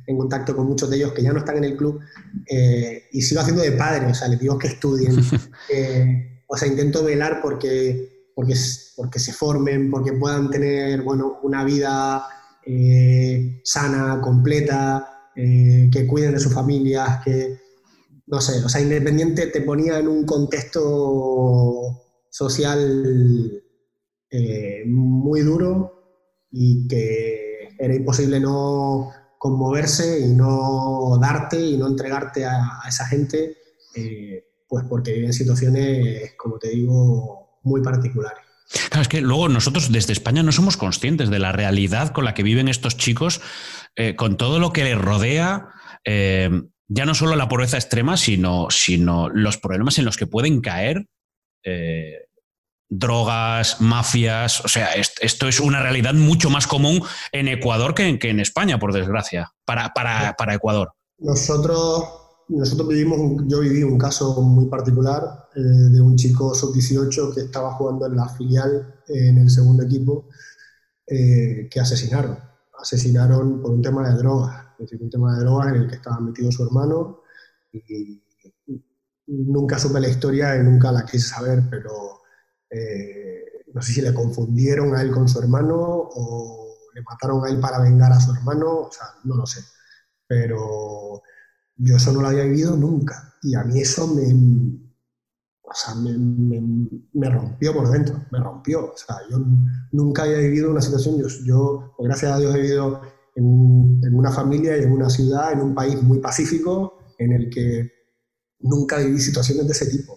En contacto con muchos de ellos que ya no están en el club eh, y sigo haciendo de padre, o sea, les digo que estudien. [laughs] o sea, intento velar porque, porque, porque se formen, porque puedan tener, bueno, una vida eh, sana, completa, que cuiden de sus familias, que, no sé, o sea, Independiente te ponía en un contexto social eh, muy duro y que era imposible no conmoverse y no darte y no entregarte a, esa gente pues porque viven situaciones, como te digo, muy particulares. Claro, es que luego nosotros desde España no somos conscientes de la realidad con la que viven estos chicos, eh, con todo lo que les rodea, eh, ya no solo la pobreza extrema, sino, sino los problemas en los que pueden caer. Eh, drogas, mafias, o sea, esto es una realidad mucho más común en Ecuador que en, que en España, por desgracia, para, para, para Ecuador. Nosotros nosotros vivimos, yo viví un caso muy particular eh, de un chico sub-18 que estaba jugando en la filial en el segundo equipo eh, que asesinaron. Asesinaron por un tema de drogas, es decir, un tema de drogas en el que estaba metido su hermano y, nunca supe la historia y nunca la quise saber, pero eh, no sé si le confundieron a él con su hermano o le mataron a él para vengar a su hermano, o sea, no lo sé. Pero yo eso no lo había vivido nunca. Y a mí eso me, o sea, me, me, rompió por dentro, me rompió. O sea, yo nunca había vivido una situación, yo, yo gracias a Dios he vivido en, en, una familia y en una ciudad, en un país muy pacífico, en el que nunca viví situaciones de ese tipo.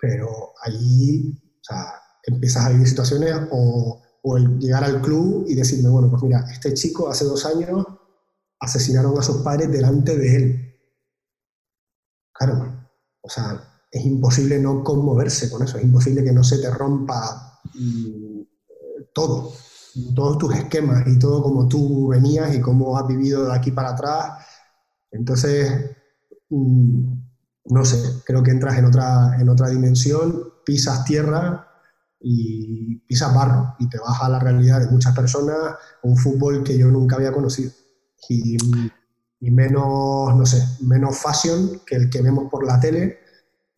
Pero allí, sea, empiezas a vivir situaciones o, o el llegar al club y decirme, bueno, pues mira, este chico hace dos años asesinaron a sus padres delante de él. Claro, o sea, es imposible no conmoverse con eso, es imposible que no se te rompa mm, todo, todos tus esquemas y todo como tú venías y cómo has vivido de aquí para atrás. Entonces, mm, no sé, creo que entras en otra, en otra dimensión, pisas tierra y pisas barro y te vas a la realidad de muchas personas, un fútbol que yo nunca había conocido y, menos, no sé, menos fashion que el que vemos por la tele,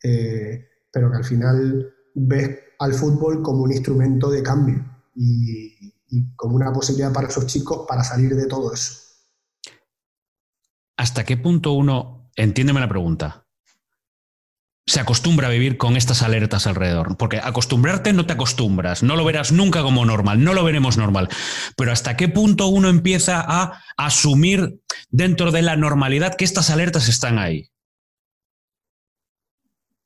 eh, pero que al final ves al fútbol como un instrumento de cambio y, como una posibilidad para esos chicos para salir de todo eso. ¿Hasta qué punto uno, entiéndeme la pregunta, se acostumbra a vivir con estas alertas alrededor. Porque acostumbrarte no te acostumbras, no lo verás nunca como normal, no lo veremos normal. Pero hasta qué punto uno empieza a asumir dentro de la normalidad que estas alertas están ahí.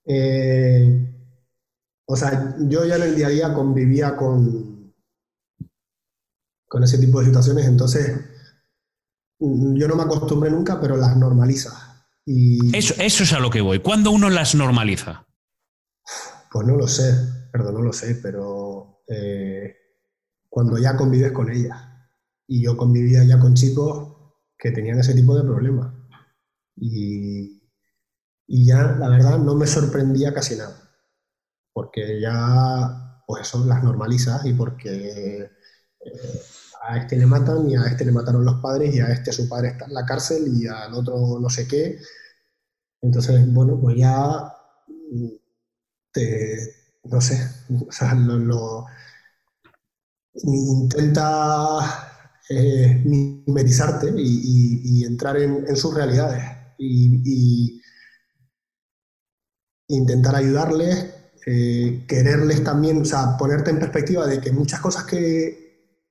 Eh, o sea, yo ya en el día a día convivía con, con ese tipo de situaciones, entonces yo no me acostumbré nunca, pero las normalizas. Y, Eso, eso es a lo que voy. ¿Cuándo uno las normaliza? Pues no lo sé, perdón, no lo sé, pero eh, cuando ya convives con ellas. Y yo convivía ya con chicos que tenían ese tipo de problemas. Y, y ya, la verdad, no me sorprendía casi nada. Porque ya, pues eso, las normalizas y porque eh, a este le matan y a este le mataron los padres y a este su padre está en la cárcel y al otro no sé qué. Entonces, bueno, pues ya mm, te, no sé, intenta eh, mimetizarte y, entrar en, sus realidades y, intentar ayudarles, eh, quererles también, o sea, ponerte en perspectiva de que muchas cosas que,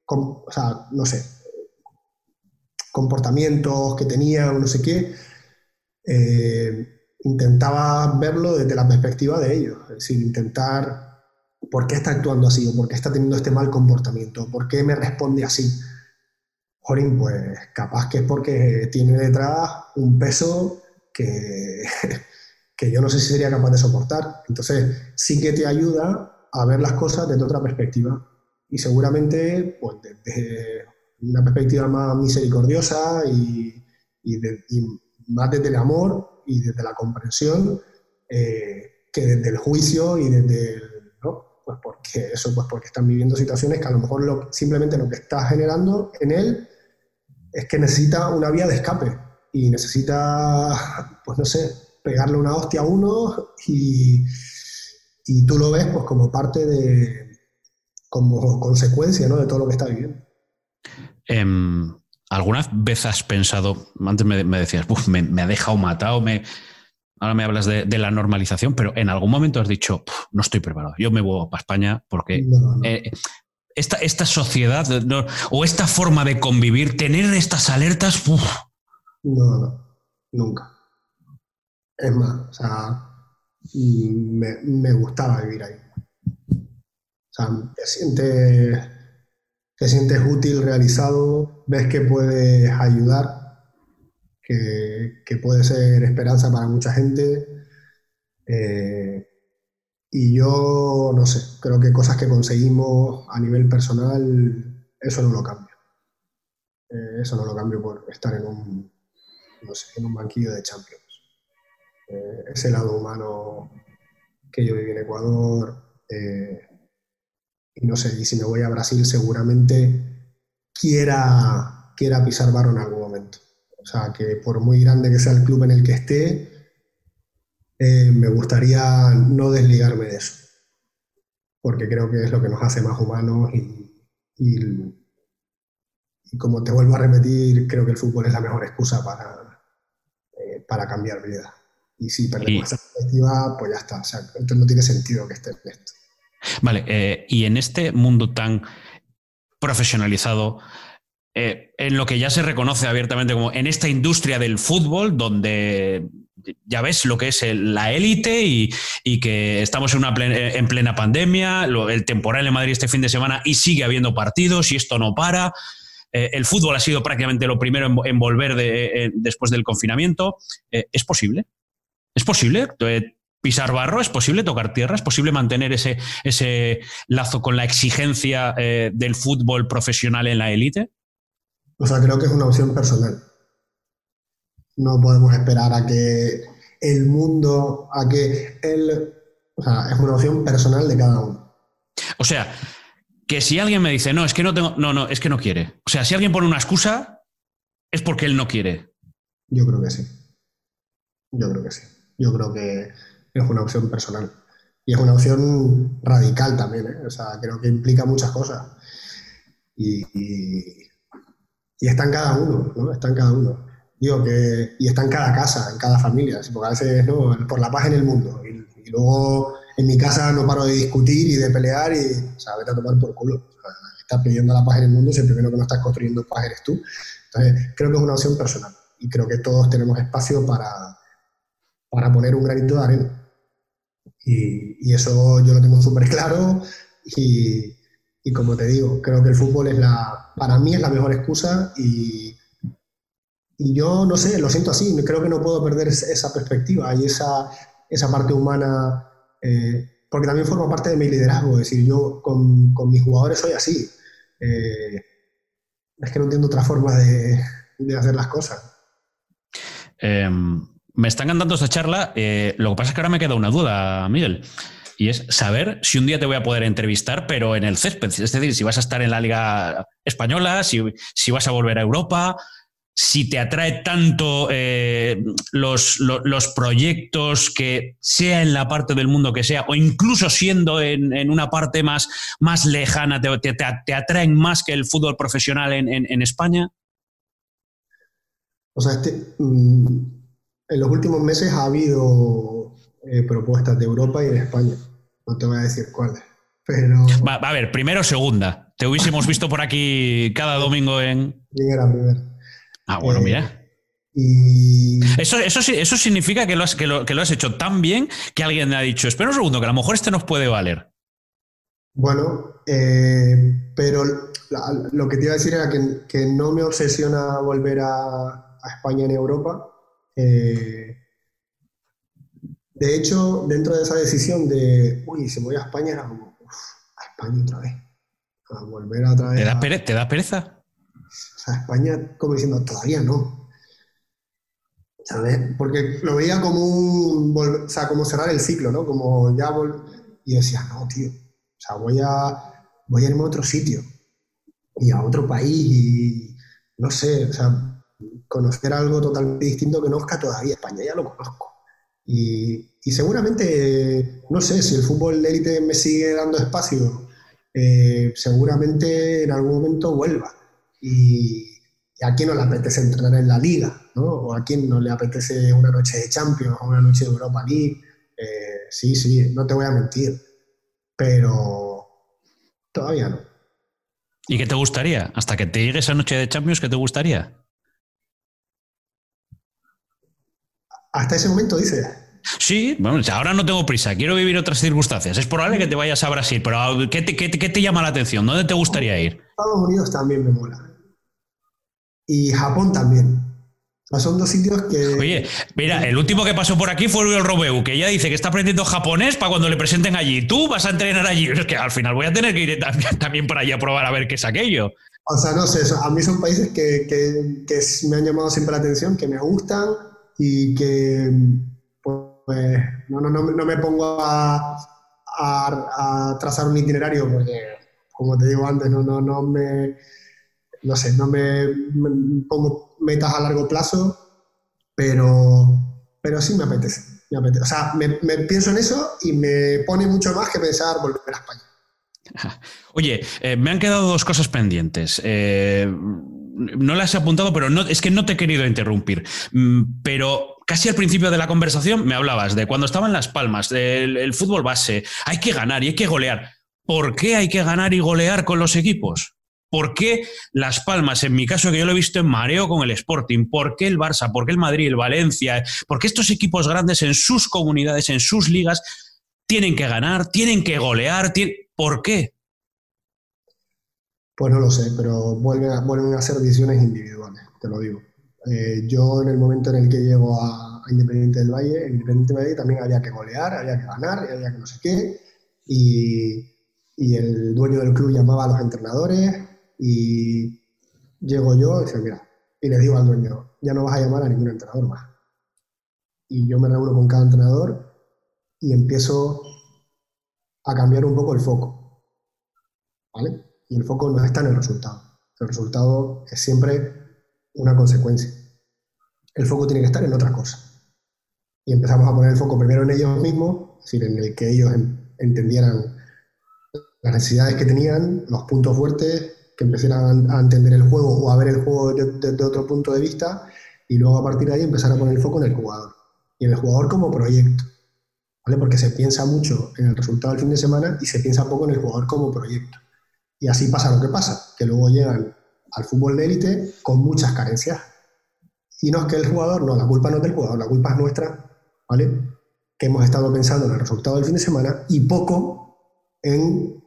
o sea, no sé, comportamientos que tenían, no sé qué, eh, intentaba verlo desde la perspectiva de ellos, es decir, intentar por qué está actuando así o por qué está teniendo este mal comportamiento, por qué me responde así. Jorín, pues capaz que es porque tiene detrás un peso que, [laughs] que yo no sé si sería capaz de soportar. Entonces, sí que te ayuda a ver las cosas desde otra perspectiva. Y seguramente, pues desde una perspectiva más misericordiosa y, y más desde el amor y desde la comprensión eh, que desde el juicio y desde el, ¿no? Pues porque eso, pues porque están viviendo situaciones que a lo mejor simplemente lo que está generando en él es que necesita una vía de escape y necesita, pues no sé, pegarle una hostia a uno y, y tú lo ves pues como parte de, como consecuencia ¿no? de todo lo que está viviendo. Em, ¿Alguna vez has pensado, antes me, me decías, "Uf, me, me ha dejado matado, me, ahora me hablas de, de la normalización, pero en algún momento has dicho, "Puf, no estoy preparado, yo me vuelvo para España porque No, no. eh, esta, esta sociedad o esta forma de convivir, tener estas alertas, uf, No, no, nunca. Es más, o sea, me, me gustaba vivir ahí. O sea, te sientes, te sientes útil, realizado, ves que puedes ayudar, que, que puede ser esperanza para mucha gente. eh, y yo, no sé, creo que cosas que conseguimos a nivel personal, eso no lo cambio. Eh, eso no lo cambio por estar en un, no sé, en un banquillo de Champions. Eh, ese lado humano que yo viví en Ecuador, y no sé, y si me voy a Brasil seguramente quiera, quiera pisar barro en algún momento. O sea, que por muy grande que sea el club en el que esté, eh, me gustaría no desligarme de eso, porque creo que es lo que nos hace más humanos y, y y como te vuelvo a repetir, creo que el fútbol es la mejor excusa para, eh, para cambiar vida. Y si perdemos esa perspectiva, pues ya está. O sea, entonces no tiene sentido que esté en esto. Vale, eh, y en este mundo tan profesionalizado, eh, en lo que ya se reconoce abiertamente como en esta industria del fútbol, donde ya ves lo que es la élite y, que estamos en, una plen- en plena pandemia, el temporal en Madrid este fin de semana y sigue habiendo partidos y esto no para. Eh, el fútbol ha sido prácticamente lo primero en, volver de- eh, después del confinamiento. Eh, ¿Es posible? ¿Es posible eh, pisar barro? ¿Es posible tocar tierra? ¿Es posible mantener ese, ese lazo con la exigencia eh, del fútbol profesional en la élite? O sea, creo que es una opción personal. No podemos esperar a que el mundo, a que él... O sea, es una opción personal de cada uno. O sea, que si alguien me dice, no, es que no tengo, no, no, es que no quiere. O sea, si alguien pone una excusa, es porque él no quiere. Yo creo que sí. Yo creo que sí. Yo creo que es una opción personal. Y es una opción radical también, ¿eh? O sea, creo que implica muchas cosas. Y, y- y está en cada uno, ¿no? Está en cada uno. Digo que, y está en cada casa, en cada familia. Porque a veces, ¿no? Por la paz en el mundo. Y, y luego en mi casa no paro de discutir y de pelear y, o sea, vete a tomar por culo. O estás pidiendo la paz en el mundo si el primero que no estás construyendo paz eres tú. Entonces, creo que es una opción personal. Y creo que todos tenemos espacio para, para poner un granito de arena. Y, eso yo lo tengo súper claro. Y, y como te digo, creo que el fútbol es la, para mí es la mejor excusa y, y yo no sé, lo siento así, creo que no puedo perder esa perspectiva y esa, esa parte humana, eh, porque también forma parte de mi liderazgo, es decir, yo con, con mis jugadores soy así. Eh, es que no entiendo otra forma de, de hacer las cosas. Em, me está encantando esta charla. Eh, lo que pasa es que ahora me queda una duda, Miguel. Y es saber si un día te voy a poder entrevistar, pero en el césped. Es decir, si vas a estar en la Liga Española, si, si vas a volver a Europa, si te atrae tanto eh, los, proyectos que sea en la parte del mundo que sea, o incluso siendo en, una parte más, más lejana, te, te, atraen más que el fútbol profesional en, en, España? O sea, este, mm, en los últimos meses ha habido eh, propuestas de Europa y de España. No te voy a decir cuáles. Pero... Va, a ver, primero o segunda. Te hubiésemos visto por aquí cada domingo en. Primera, primera. Ah, bueno, mira. Eh, y... Eso, eso, eso significa que lo, has, que, lo, has hecho tan bien que alguien me ha dicho, espera un segundo, que a lo mejor este nos puede valer. Bueno, eh, pero lo que te iba a decir era que, no me obsesiona volver a, España en Europa. Eh, de hecho, dentro de esa decisión de, uy, si me voy a España, era como, a España otra vez. A volver otra vez. ¿Te da pereza? sea, España como diciendo, todavía no. ¿Sabes? Porque lo veía como un, o sea, como cerrar el ciclo, ¿no? Como ya y decía, no, tío, o sea, voy a, voy a irme a otro sitio y a otro país y no sé, o sea, conocer algo totalmente distinto que no conozca todavía. España ya lo conozco. Y, y, seguramente, no sé, si el fútbol élite me sigue dando espacio, eh, seguramente en algún momento vuelva. Y, a quién no le apetece entrenar en la liga, ¿no? O a quién no le apetece una noche de Champions o una noche de Europa League. Eh, sí, sí, no te voy a mentir, pero todavía no. ¿Y qué te gustaría? Hasta que te llegue esa noche de Champions, ¿qué te gustaría? Hasta ese momento, dice. Sí, bueno, ahora no tengo prisa, quiero vivir otras circunstancias. Es probable que te vayas a Brasil, pero ¿qué te, qué te llama la atención? ¿Dónde te gustaría ir? Estados Unidos también me mola y Japón también. son dos sitios que. Oye, mira, el último que pasó por aquí fue el Robeu, que ella dice que está aprendiendo japonés para cuando le presenten allí. Tú vas a entrenar allí. Es que al final voy a tener que ir también, para allá a probar a ver qué es aquello. O sea, no sé, a mí son países que, que, me han llamado siempre la atención, que me gustan y que pues no, no, no, me pongo a, trazar un itinerario porque, como te digo antes, no, no, no me no sé, no me, pongo metas a largo plazo, pero, pero sí me apetece, O sea, me, pienso en eso y me pone mucho más que pensar volver a España. [laughs] Oye, eh, me han quedado dos cosas pendientes. Eh, no las he apuntado, pero no, es que no te he querido interrumpir. Mm, pero casi al principio de la conversación me hablabas de cuando estaba en Las Palmas, del el fútbol base, hay que ganar y hay que golear. ¿Por qué hay que ganar y golear con los equipos? ¿Por qué Las Palmas, en mi caso que yo lo he visto en mareo con el Sporting? ¿Por qué el Barça? ¿Por qué el Madrid, el Valencia? ¿Por qué estos equipos grandes en sus comunidades, en sus ligas, tienen que ganar, tienen que golear? ¿Por qué? Pues no lo sé, pero vuelven a, vuelven a ser decisiones individuales, te lo digo. Eh, yo en el momento en el que llego a, Independiente del Valle, en Independiente del Valle también había que golear, había que ganar, había que no sé qué, y, y el dueño del club llamaba a los entrenadores, y llego yo y, mira, y le digo al dueño, ya no vas a llamar a ningún entrenador más. Y yo me reúno con cada entrenador y empiezo a cambiar un poco el foco. ¿Vale? Y el foco no está en el resultado. El resultado es siempre una consecuencia. El foco tiene que estar en otra cosa. Y empezamos a poner el foco primero en ellos mismos, es decir, en el que ellos entendieran las necesidades que tenían, los puntos fuertes que empezaran a, entender el juego o a ver el juego desde, otro punto de vista y luego a partir de ahí empezar a poner el foco en el jugador y en el jugador como proyecto. ¿vale? Porque se piensa mucho en el resultado del fin de semana y se piensa poco en el jugador como proyecto. Y así pasa lo que pasa, que luego llegan al fútbol de élite con muchas carencias. Y no es que el jugador, no, la culpa no es del jugador, la culpa es nuestra, ¿vale? Que hemos estado pensando en el resultado del fin de semana y poco en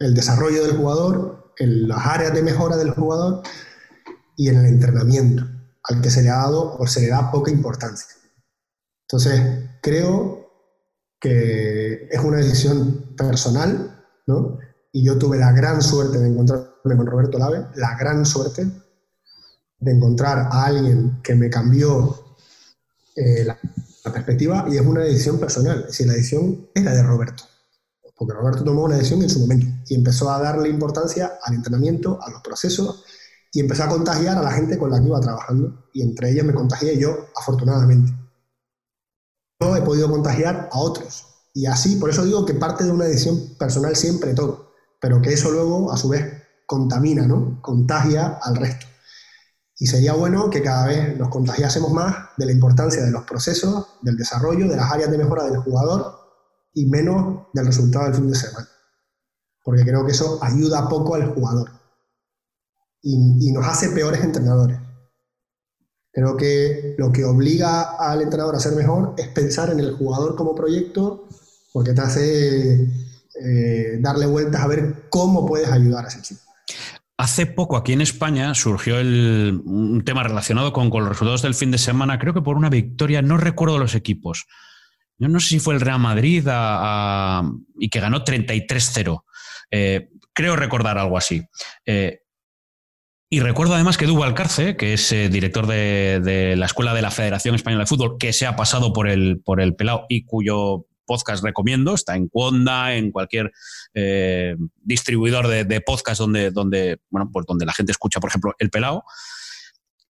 el desarrollo del jugador en las áreas de mejora del jugador y en el entrenamiento. al que se le ha dado o se le da poca importancia. Entonces, creo que es una decisión personal, ¿no? Y yo tuve la gran suerte de encontrarme con Roberto Lave, la gran suerte de encontrar a alguien que me cambió eh, la, perspectiva y es una decisión personal. Es decir, la decisión era de Roberto, porque Roberto tomó una decisión en su momento y empezó a darle importancia al entrenamiento, a los procesos y empezó a contagiar a la gente con la que iba trabajando y entre ellas me contagié yo, afortunadamente. Yo he podido contagiar a otros y así, por eso digo que parte de una decisión personal siempre todo, pero que eso luego a su vez contamina, ¿no? Contagia al resto. Y sería bueno que cada vez nos contagiásemos más de la importancia de los procesos, del desarrollo, de las áreas de mejora del jugador y menos del resultado del fin de semana. Porque creo que eso ayuda poco al jugador y, nos hace peores entrenadores. Creo que lo que obliga al entrenador a ser mejor es pensar en el jugador como proyecto, porque te hace eh, darle vueltas a ver cómo puedes ayudar a ese chico. Hace poco aquí en España surgió un tema relacionado con, los resultados del fin de semana, creo que por una victoria, no recuerdo los equipos. Yo no sé si fue el Real Madrid y que ganó 33-0. Eh, creo recordar algo así. Eh, y recuerdo además que Duval Alcarce, que es eh, director de, la Escuela de la Federación Española de Fútbol, que se ha pasado por el, por el pelado y cuyo podcast recomiendo, está en Cuonda, en cualquier eh, distribuidor de, podcast donde, donde, bueno, pues donde la gente escucha, por ejemplo, El Pelao.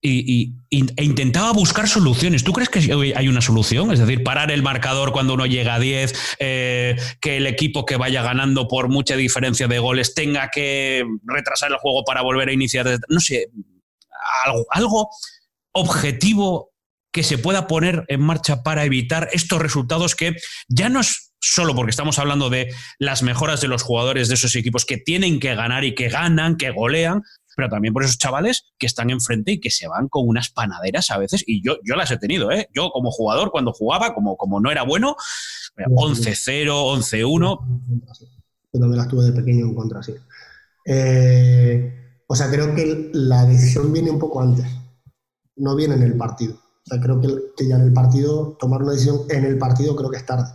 Y, e intentaba buscar soluciones. ¿Tú crees que hay una solución? Es decir, parar el marcador cuando uno llega a 10, eh, que el equipo que vaya ganando por mucha diferencia de goles tenga que retrasar el juego para volver a iniciar. No sé, algo objetivo que se pueda poner en marcha para evitar estos resultados que ya no es solo porque estamos hablando de las mejoras de los jugadores de esos equipos que tienen que ganar y que ganan, que golean, pero también por esos chavales que están enfrente y que se van con unas panaderas a veces, y yo, yo las he tenido, ¿eh? Yo como jugador, cuando jugaba, como, como no era bueno, 11-0, 11-1. Yo también las tuve de pequeño en contra, sí. Eh, o sea, creo que la decisión viene un poco antes, no viene en el partido creo que, ya en el partido, tomar una decisión en el partido creo que es tarde.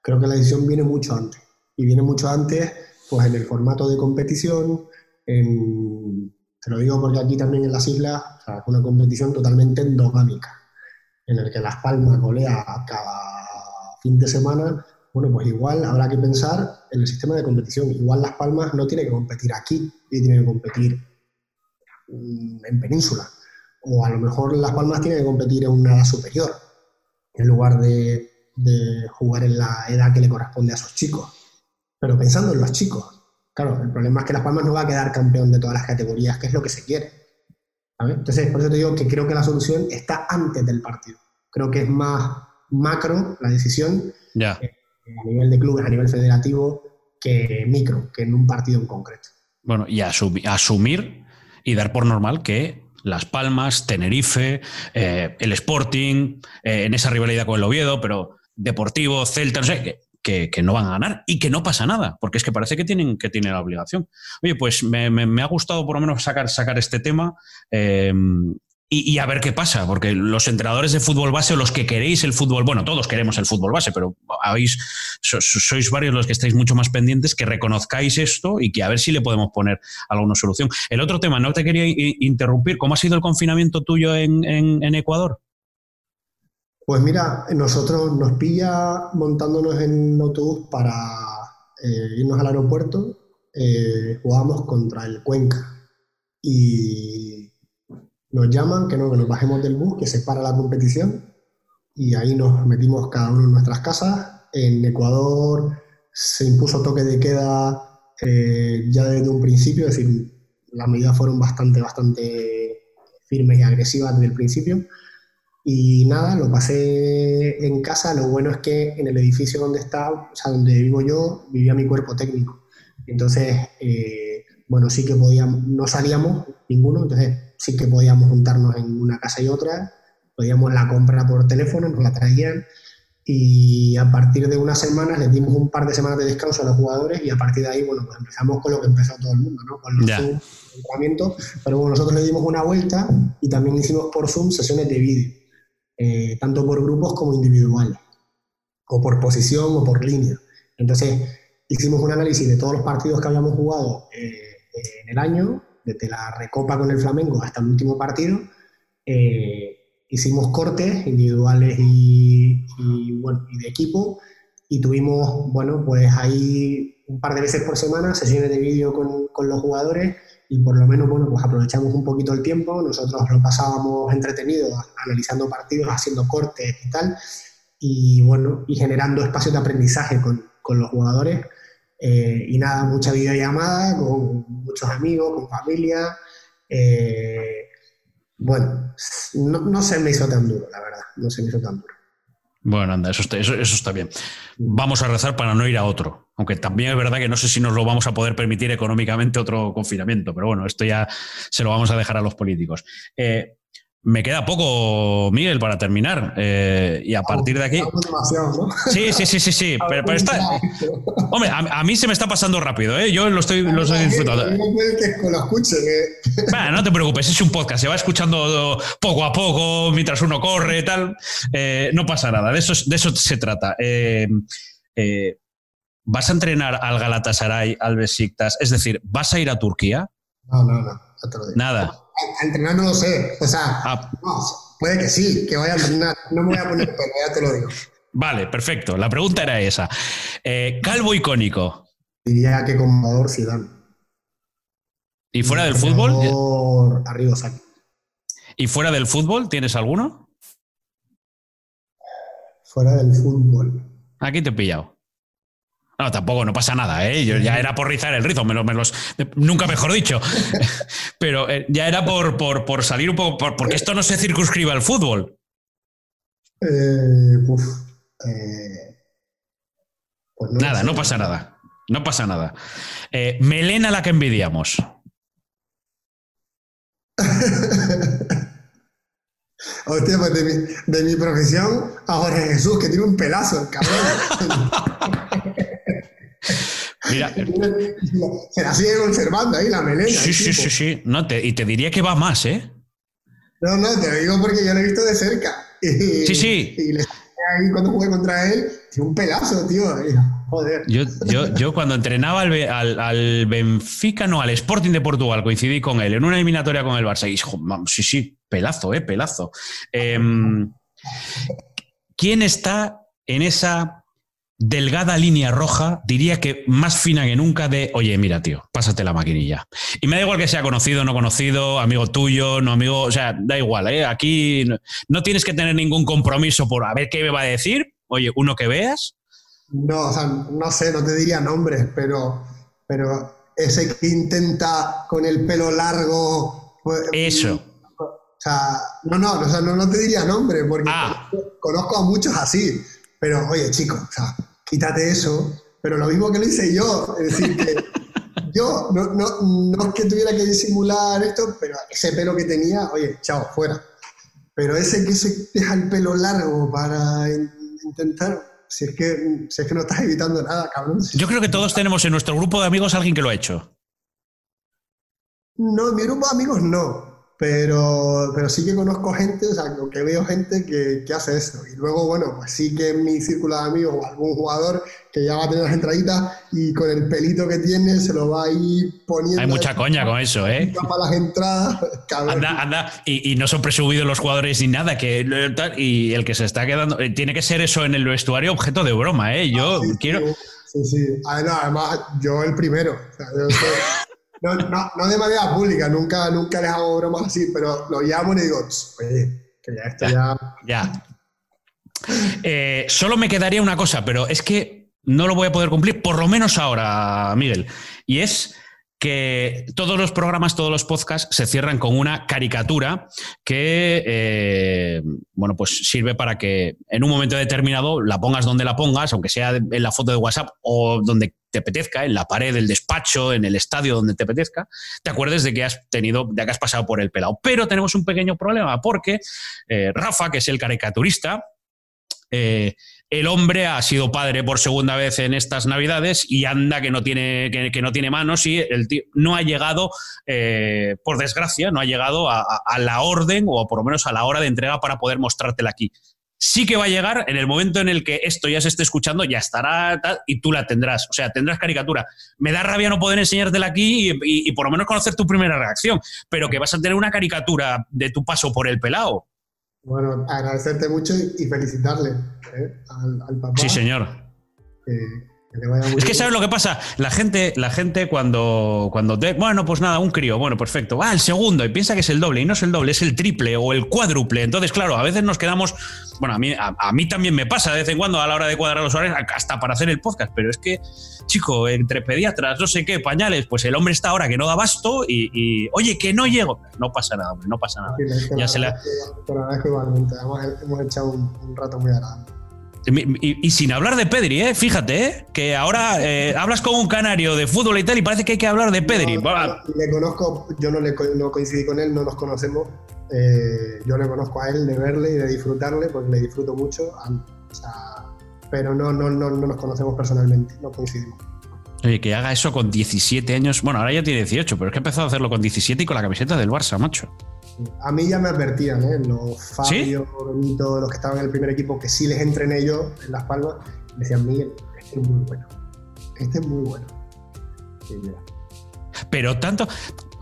Creo que la decisión viene mucho antes. Y viene mucho antes, pues en el formato de competición, te lo digo porque aquí también en las islas, es una competición totalmente endogámica, en el que Las Palmas golea cada fin de semana, bueno, pues igual habrá que pensar en el sistema de competición. Igual Las Palmas no tiene que competir aquí, y tiene que competir en península o a lo mejor Las Palmas tiene que competir en una edad superior, en lugar de, jugar en la edad que le corresponde a esos chicos. Pero pensando en los chicos, claro, el problema es que Las Palmas no va a quedar campeón de todas las categorías, que es lo que se quiere. Entonces, por eso te digo que creo que la solución está antes del partido. Creo que es más macro la decisión. Eh, a nivel de clubes, a nivel federativo, que micro, que en un partido en concreto. Bueno, y asumir y dar por normal que las Palmas, Tenerife, eh, el Sporting, eh, en esa rivalidad con el Oviedo, pero Deportivo, Celta, no sé, que, no van a ganar y que no pasa nada, porque es que parece que tienen, que tienen la obligación. Oye, pues me, ha gustado por lo menos sacar, este tema. Eh, y, a ver qué pasa, porque los entrenadores de fútbol base o los que queréis el fútbol, bueno, todos queremos el fútbol base, pero habéis, sois varios los que estáis mucho más pendientes, que reconozcáis esto y que a ver si le podemos poner alguna solución. El otro tema, no te quería interrumpir, ¿cómo ha sido el confinamiento tuyo en, Ecuador? Pues mira, nosotros nos pilla montándonos en autobús para eh, irnos al aeropuerto, eh, jugamos contra el Cuenca. Y nos llaman, que no, que nos bajemos del bus, que se para la competición y ahí nos metimos cada uno en nuestras casas. En Ecuador se impuso toque de queda eh, ya desde un principio, es decir, las medidas fueron bastante, bastante firmes y agresivas desde el principio. Y nada, lo pasé en casa. Lo bueno es que en el edificio donde está, o sea, donde vivo yo, vivía mi cuerpo técnico. Entonces, eh, bueno, sí que podíamos, no salíamos ninguno, entonces sí que podíamos juntarnos en una casa y otra, podíamos la compra por teléfono, nos la traían y a partir de unas semanas les dimos un par de semanas de descanso a los jugadores y a partir de ahí, bueno, pues empezamos con lo que empezó todo el mundo, ¿no? Con los Zoom, entrenamientos, pero bueno, nosotros le dimos una vuelta y también hicimos por Zoom sesiones de vídeo, eh, tanto por grupos como individuales, o por posición o por línea. Entonces, hicimos un análisis de todos los partidos que habíamos jugado eh, en el año, desde la recopa con el Flamengo hasta el último partido, eh, hicimos cortes individuales y, bueno, y de equipo y tuvimos, bueno, pues ahí un par de veces por semana sesiones de vídeo con, con, los jugadores y por lo menos, bueno, pues aprovechamos un poquito el tiempo, nosotros lo pasábamos entretenidos, analizando partidos, haciendo cortes y tal, y bueno, y generando espacios de aprendizaje con, con los jugadores. Eh, y nada, mucha videollamada con muchos amigos, con familia. Eh, bueno, no, no, se me hizo tan duro, la verdad, no se me hizo tan duro. Bueno, anda, eso está, eso, eso está bien. Vamos a rezar para no ir a otro. Aunque también es verdad que no sé si nos lo vamos a poder permitir económicamente otro confinamiento, pero bueno, esto ya se lo vamos a dejar a los políticos. Eh, me queda poco, Miguel, para terminar. Eh, y a partir de aquí. Sí, sí, sí, sí, sí. [laughs] Pero, está. Hombre, a, mí se me está pasando rápido, ¿eh? Yo lo estoy, lo estoy disfrutando. no te preocupes, es un podcast, se va escuchando poco a poco mientras uno corre y tal. Eh, no pasa nada, de eso, de eso se trata. Eh, ¿Vas a entrenar al Galatasaray, al Besiktas? Es decir, ¿vas a ir a Turquía? No, no, no. Nada a entrenar no lo sé. O sea, ah. puede que sí, que vaya a entrenar. No me voy a poner pelo, ya te lo digo. Vale, perfecto. La pregunta era esa. Eh, calvo icónico. Diría que con Zidane. ¿Y fuera del fútbol? Arriba, ¿Y fuera del fútbol tienes alguno? Fuera del fútbol. Aquí te he pillado. No, tampoco, no pasa nada, ¿eh? Yo ya era por rizar el rizo, me los, nunca mejor dicho. [laughs] Pero eh, ya era por, por, salir un poco, porque esto no se circunscribe al fútbol. Eh, eh, pues nada, no pasa nada. No pasa nada. Melena la que envidiamos. [laughs] Hostia, pues de mi, de mi profesión a Jorge Jesús, que tiene un pelazo, cabrón. [laughs] Mira, [laughs] se la sigue conservando ahí la melena. Sí, sí, sí, sí. No, te, y te diría que va más, ¿eh? No, no, te lo digo porque yo lo he visto de cerca. sí, sí. Y le ahí cuando jugué contra él, un pelazo, tío. Joder. Yo, yo, yo cuando entrenaba al, al, Benfica, no, al Sporting de Portugal, coincidí con él en una eliminatoria con el Barça. Y, sí, sí, pelazo, ¿eh? Pelazo. Em, ¿Quién está en esa delgada línea roja, diría que más fina que nunca de, oye, mira, tío, pásate la maquinilla. Y me da igual que sea conocido, no conocido, amigo tuyo, no amigo, o sea, da igual, ¿eh? Aquí no, tienes que tener ningún compromiso por a ver qué me va a decir, oye, uno que veas. No, o sea, no sé, no te diría nombres, pero, pero ese que intenta con el pelo largo... Pues, Eso. O sea, no, no, o sea, no, no te diría nombre, porque ah. conozco a muchos así. Pero, oye, chico, o sea, quítate eso, pero lo mismo que lo hice yo, es decir, que [laughs] yo no, no, no es que tuviera que disimular esto, pero ese pelo que tenía, oye, chao, fuera. Pero ese que se deja el pelo largo para intentar, si es que, si es que no estás evitando nada, cabrón. Yo creo que todos tenemos en nuestro grupo de amigos alguien que lo ha hecho. No, en mi grupo de amigos no. Pero, pero sí que conozco gente, o sea, que veo gente que, que, hace eso. Y luego, bueno, pues sí que en mi círculo de amigos o algún jugador que ya va a tener las entraditas y con el pelito que tiene se lo va a ir poniendo. Hay mucha coña con eso, ¿eh? Para las entradas, [laughs] Anda, anda, y, y, no son presumidos los jugadores ni nada, que y el que se está quedando, eh, tiene que ser eso en el vestuario objeto de broma, ¿eh? Yo ah, quiero... Sí, sí. Además, yo el primero. O sea, yo [laughs] no, no, no, de manera pública, nunca, nunca les hago bromas así, pero lo llamo y digo, oye, que ya esto ya. Ya. Eh, solo me quedaría una cosa, pero es que no lo voy a poder cumplir, por lo menos ahora, Miguel. Y es que todos los programas, todos los podcasts se cierran con una caricatura que, eh, bueno, pues sirve para que en un momento determinado la pongas donde la pongas, aunque sea en la foto de WhatsApp o donde te apetezca, en la pared del despacho, en el estadio donde te apetezca, te acuerdes de que has tenido, de que has pasado por el pelado. Pero tenemos un pequeño problema porque eh, Rafa, que es el caricaturista, eh, el hombre ha sido padre por segunda vez en estas navidades y anda que no tiene, que, no tiene manos y el tío no ha llegado, eh, por desgracia, no ha llegado a, la orden o por lo menos a la hora de entrega para poder mostrártela aquí. Sí que va a llegar en el momento en el que esto ya se esté escuchando, ya estará y tú la tendrás. O sea, tendrás caricatura. Me da rabia no poder enseñártela aquí y, y por lo menos conocer tu primera reacción, pero que vas a tener una caricatura de tu paso por el pelado bueno, agradecerte mucho y felicitarle ¿eh? al, papá. Sí, señor. Es que sabes lo que pasa, la gente, la gente cuando, cuando te, bueno, pues nada, un crío, bueno, perfecto, va el segundo y piensa que es el doble y no es el doble, es el triple o el cuádruple. Entonces, claro, a veces nos quedamos, bueno, a mí, a, mí también me pasa de vez en cuando a la hora de cuadrar los horarios, hasta para hacer el podcast, pero es que, chico, entre pediatras, no sé qué, pañales, pues el hombre está ahora que no da basto y, oye, que no llego. No pasa nada, hombre, no pasa nada. ya se la... Te agradezco igualmente, hemos echado un rato muy agradable. Y, sin hablar de Pedri, ¿eh? fíjate, ¿eh? que ahora eh, hablas con un canario de fútbol y tal y parece que hay que hablar de Pedri. le conozco, yo no, le, no coincidí con él, no nos conocemos. Eh, yo le conozco a él de verle y de disfrutarle, porque le disfruto mucho. pero no, no, no, no nos conocemos personalmente, no coincidimos. Oye, que haga eso con 17 años. Bueno, ahora ya tiene 18, pero es que ha empezado a hacerlo con 17 y con la camiseta del Barça, macho. A mí ya me advertían, ¿eh? los Fabio, los que estaban en el primer equipo, que sí les entrené yo en Las Palmas, me decían, Miguel, este es muy bueno. Este es muy bueno. pero tanto.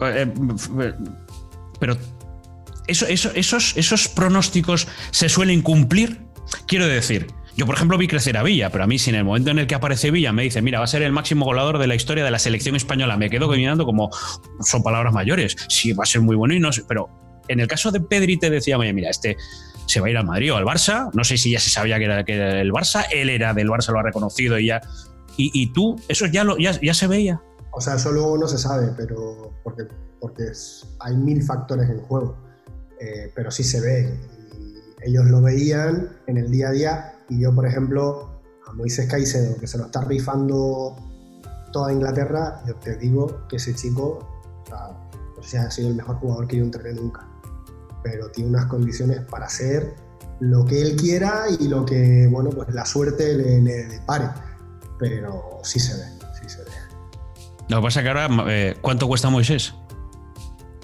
Eh, pero. Eso, esos, esos pronósticos se suelen cumplir. Quiero decir, yo, por ejemplo, vi crecer a Villa, pero a mí, si en el momento en el que aparece Villa me dice, mira, va a ser el máximo goleador de la historia de la selección española, me quedo mirando como son palabras mayores. Sí, va a ser muy bueno y no sé, pero en el caso de Pedri te decía, oye, mira, este se va a ir al Madrid o al Barça. No sé si ya se sabía que era, que era el Barça. Él era del Barça, lo ha reconocido y ya. Y, tú, eso ya, lo, ya, ya, se veía. O sea, eso luego no se sabe, pero porque, porque hay mil factores en juego. Eh, pero sí se ve. Ellos lo veían en el día a día. Y yo, por ejemplo, a Moisés Caicedo, que se lo está rifando toda Inglaterra, yo te digo que ese chico, o sea, no sé si ha sido el mejor jugador que yo entrené nunca pero tiene unas condiciones para hacer lo que él quiera y lo que, bueno, pues la suerte le, pare. Pero sí se ve, sí se ve. Lo que pasa es que ahora, eh, ¿cuánto cuesta Moisés?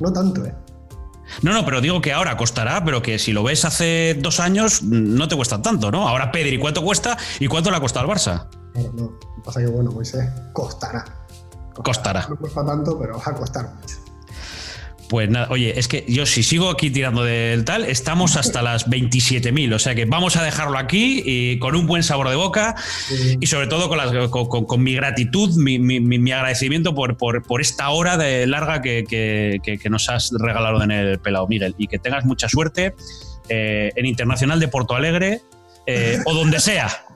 No tanto, ¿eh? No, no, pero digo que ahora costará, pero que si lo ves hace dos años no te cuesta tanto, ¿no? Ahora Pedri, ¿cuánto cuesta y cuánto le ha costado al Barça? Claro, no. Lo que pasa que, bueno, Moisés costará. Costará. costará. No cuesta tanto, pero va a costar mucho. Pues nada, oye, es que yo si sigo aquí tirando del tal, estamos hasta las 27.000, o sea que vamos a dejarlo aquí y con un buen sabor de boca y sobre todo con, mi gratitud, mi, agradecimiento por, por, esta hora de larga que, nos has regalado en el pelado, Miguel, y que tengas mucha suerte eh, en Internacional de Porto Alegre eh, o donde sea.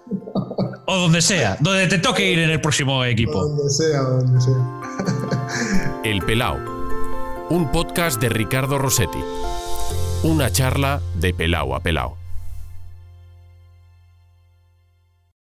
O donde sea, donde te toque ir en el próximo equipo. Donde sea, donde sea. El pelao un podcast de Ricardo Rossetti. Una charla de pelao a pelao.